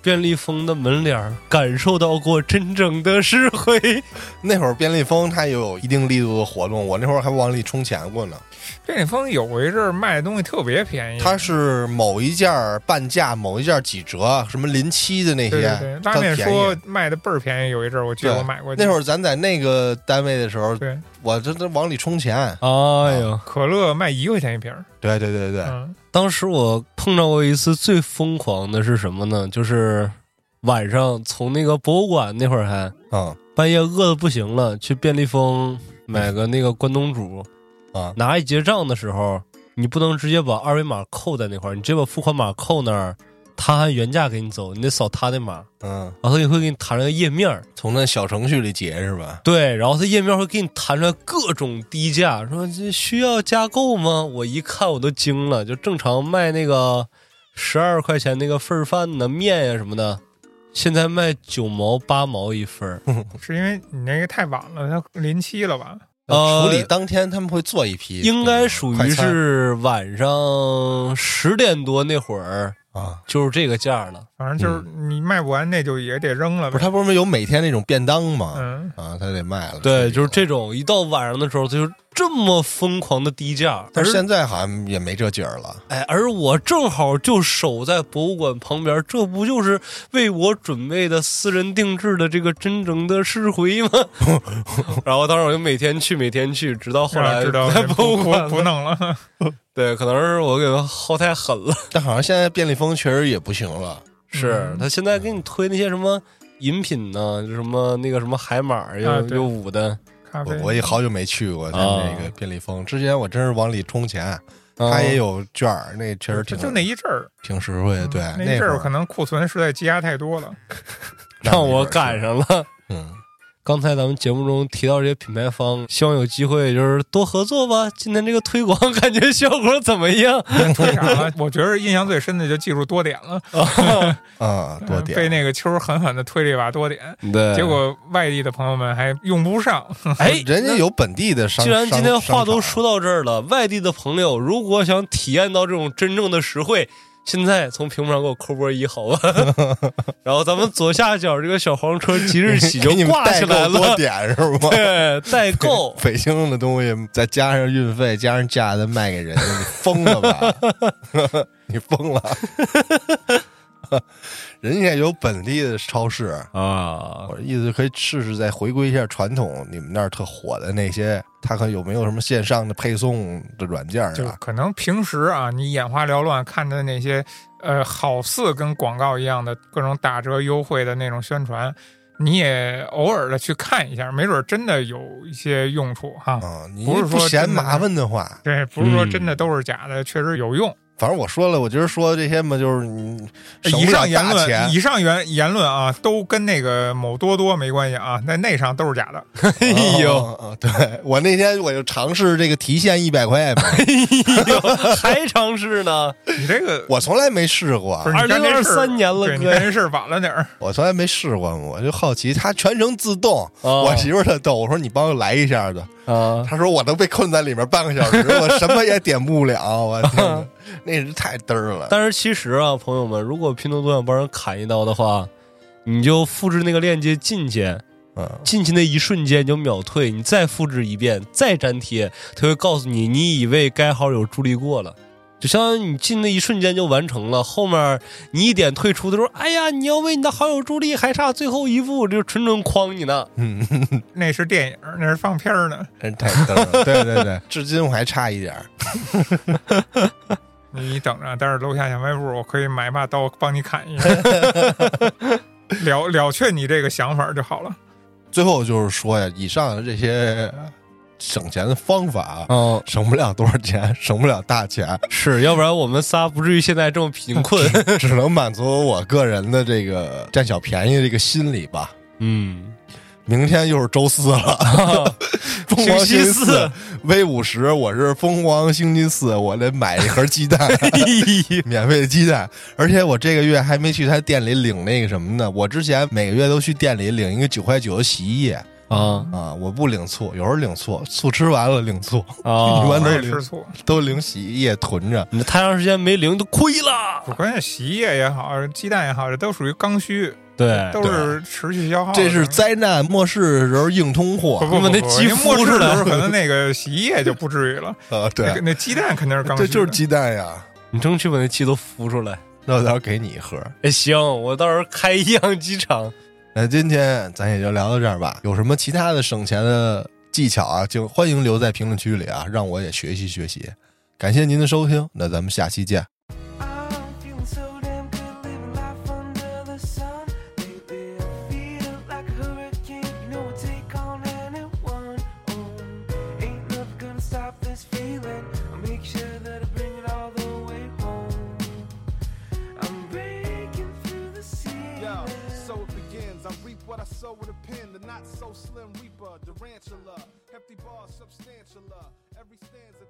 便利蜂的门脸儿感受到过真正的实惠。那会儿便利蜂它也有一定力度的活动，我那会儿还往里充钱过呢。便利蜂有一阵儿卖的东西特别便宜，它是某一件半价，某一件几折，什么临期的那些，对对对，拉面它便宜说卖的倍儿便宜，有一阵儿我记得我买过。那会儿咱在那个单位的时候，对我这这往里充钱。哎呦，可乐卖一块钱一瓶儿，对对对对，嗯当时我碰到过一次最疯狂的是什么呢？就是晚上从那个博物馆那会儿还嗯半夜饿的不行了，去便利蜂买个那个关东煮，啊拿一结账的时候，你不能直接把二维码扣在那块儿，你直接把付款码扣那儿，他按原价给你走，你得扫他的码，嗯，然后他也会给你弹出来个页面儿，从那小程序里结是吧？对，然后他页面会给你弹出来各种低价，说这需要加购吗？我一看我都惊了，就正常卖那个十二块钱那个份儿饭呢，面呀什么的，现在卖九毛八毛一份儿。是因为你那个太晚了，它临期了吧？呃处理当天他们会做一批，应该属于是晚上十点多那会儿，啊，就是这个价了。反正就是你卖不完，那就也得扔了呗。不是他不是有每天那种便当吗？嗯，啊，他得卖了。对，就是这种，一到晚上的时候，他就这么疯狂的低价，但是现在好像也没这景儿了。哎，而我正好就守在博物馆旁边，这不就是为我准备的私人定制的这个真正的试回吗？然后当时我就每天去，每天去，直到后来知道在博物馆不不弄了。对，可能是我给他薅太狠了。但好像现在便利蜂确实也不行了。是嗯他现在给你推那些什么饮品呢？就什么那个什么海马又、又舞的，咖啡，我我也好久没去过它啊那个便利蜂，之前我真是往里充钱，啊它也有券儿，那确实挺就就那一阵儿，挺实惠的。对，那阵儿可能库存实在积压太多了。让我赶上了。嗯，刚才咱们节目中提到这些品牌方，希望有机会就是多合作吧。今天这个推广感觉效果怎么样？推啥呢？我觉得印象最深的就记住多点了，啊，多点被。那个秋儿狠狠的推了一把多点，对结果外地的朋友们还用不上。哎，人家有本地的商。既然今天话都说到这儿了，外地的朋友如果想体验到这种真正的实惠，现在从屏幕上给我扣波一好吧。然后咱们左下角这个小黄车即日起就给你们挂起来了是吗？对，代购。北京的东西再加上运费，加上价再卖给人家，你疯了吧？你疯了？人家有本地的超市，啊，我的意思可以试试再回归一下传统，你们那儿特火的那些，它可有没有什么线上的配送的软件啊？就可能平时啊，你眼花缭乱看的那些，呃，好似跟广告一样的各种打折优惠的那种宣传，你也偶尔的去看一下，没准真的有一些用处哈。啊，你不是说嫌麻烦的话，对，不是说嗯真的都是假的，确实有用。反正我说了，我今儿说的这些嘛，就是你以上言论，以上言言论啊，都跟那个某多多没关系啊，在那上都是假的。哎呦，对我那天我就尝试这个提现一百块嘛，哎呦，还尝试呢？你这个我从来没试过不，是你干这事儿2023年了这事儿晚了点儿。我从来没试过，我就好奇，它全程自动。哦我媳妇儿特逗，我说你帮我来一下子，啊，他说我都被困在里面半个小时，我什么也点不了，我天哪，那是太嘚儿了。但是其实啊，朋友们，如果拼多多想帮人砍一刀的话，你就复制那个链接进去，嗯，进去那一瞬间你就秒退，你再复制一遍，再粘贴，他会告诉你你已为该号有助力过了。就相当于你进那一瞬间就完成了，后面你一点退出的时候，哎呀，你要为你的好友助力，还差最后一步，就纯纯诓你呢。嗯那是电影，那是放片儿呢。太逗了。对对对，至今我还差一点儿。你等着，待会儿楼下小卖部，我可以买把刀帮你砍一下，了了却你这个想法就好了。最后就是说呀，以上的这些省钱的方法，哦，省不了多少钱，省不了大钱，是要不然我们仨不至于现在这么贫困。只能满足我个人的这个占小便宜的这个心理吧。嗯，明天又是周四了，疯狂星期四四。V 五十，我是疯狂星期四，我得买一盒鸡蛋，免费的鸡蛋，而且我这个月还没去他店里领那个什么呢？我之前每个月都去店里领一个九块九的洗衣液啊啊，我不领醋，有时候领醋，醋吃完了领醋，啊！一般都我也领吃醋，都领洗衣液囤着。你太长时间没领都亏了。关键洗衣液也好，鸡蛋也好，这都属于刚需，对，都是持续消耗的。这是灾难末世的时候硬通货不不那鸡因为末世孵出来的时候可能那个洗衣液就不至于了，啊，对那个，那鸡蛋肯定是刚需的，这就是鸡蛋呀。你争取把那气都孵出来。那我到时候给你一盒。哎，行，我到时候开一样机场。那今天咱也就聊到这儿吧。有什么其他的省钱的技巧啊，就欢迎留在评论区里啊，让我也学习学习。感谢您的收听，那咱们下期见。Hefty bar, substantial. Uh, every stanza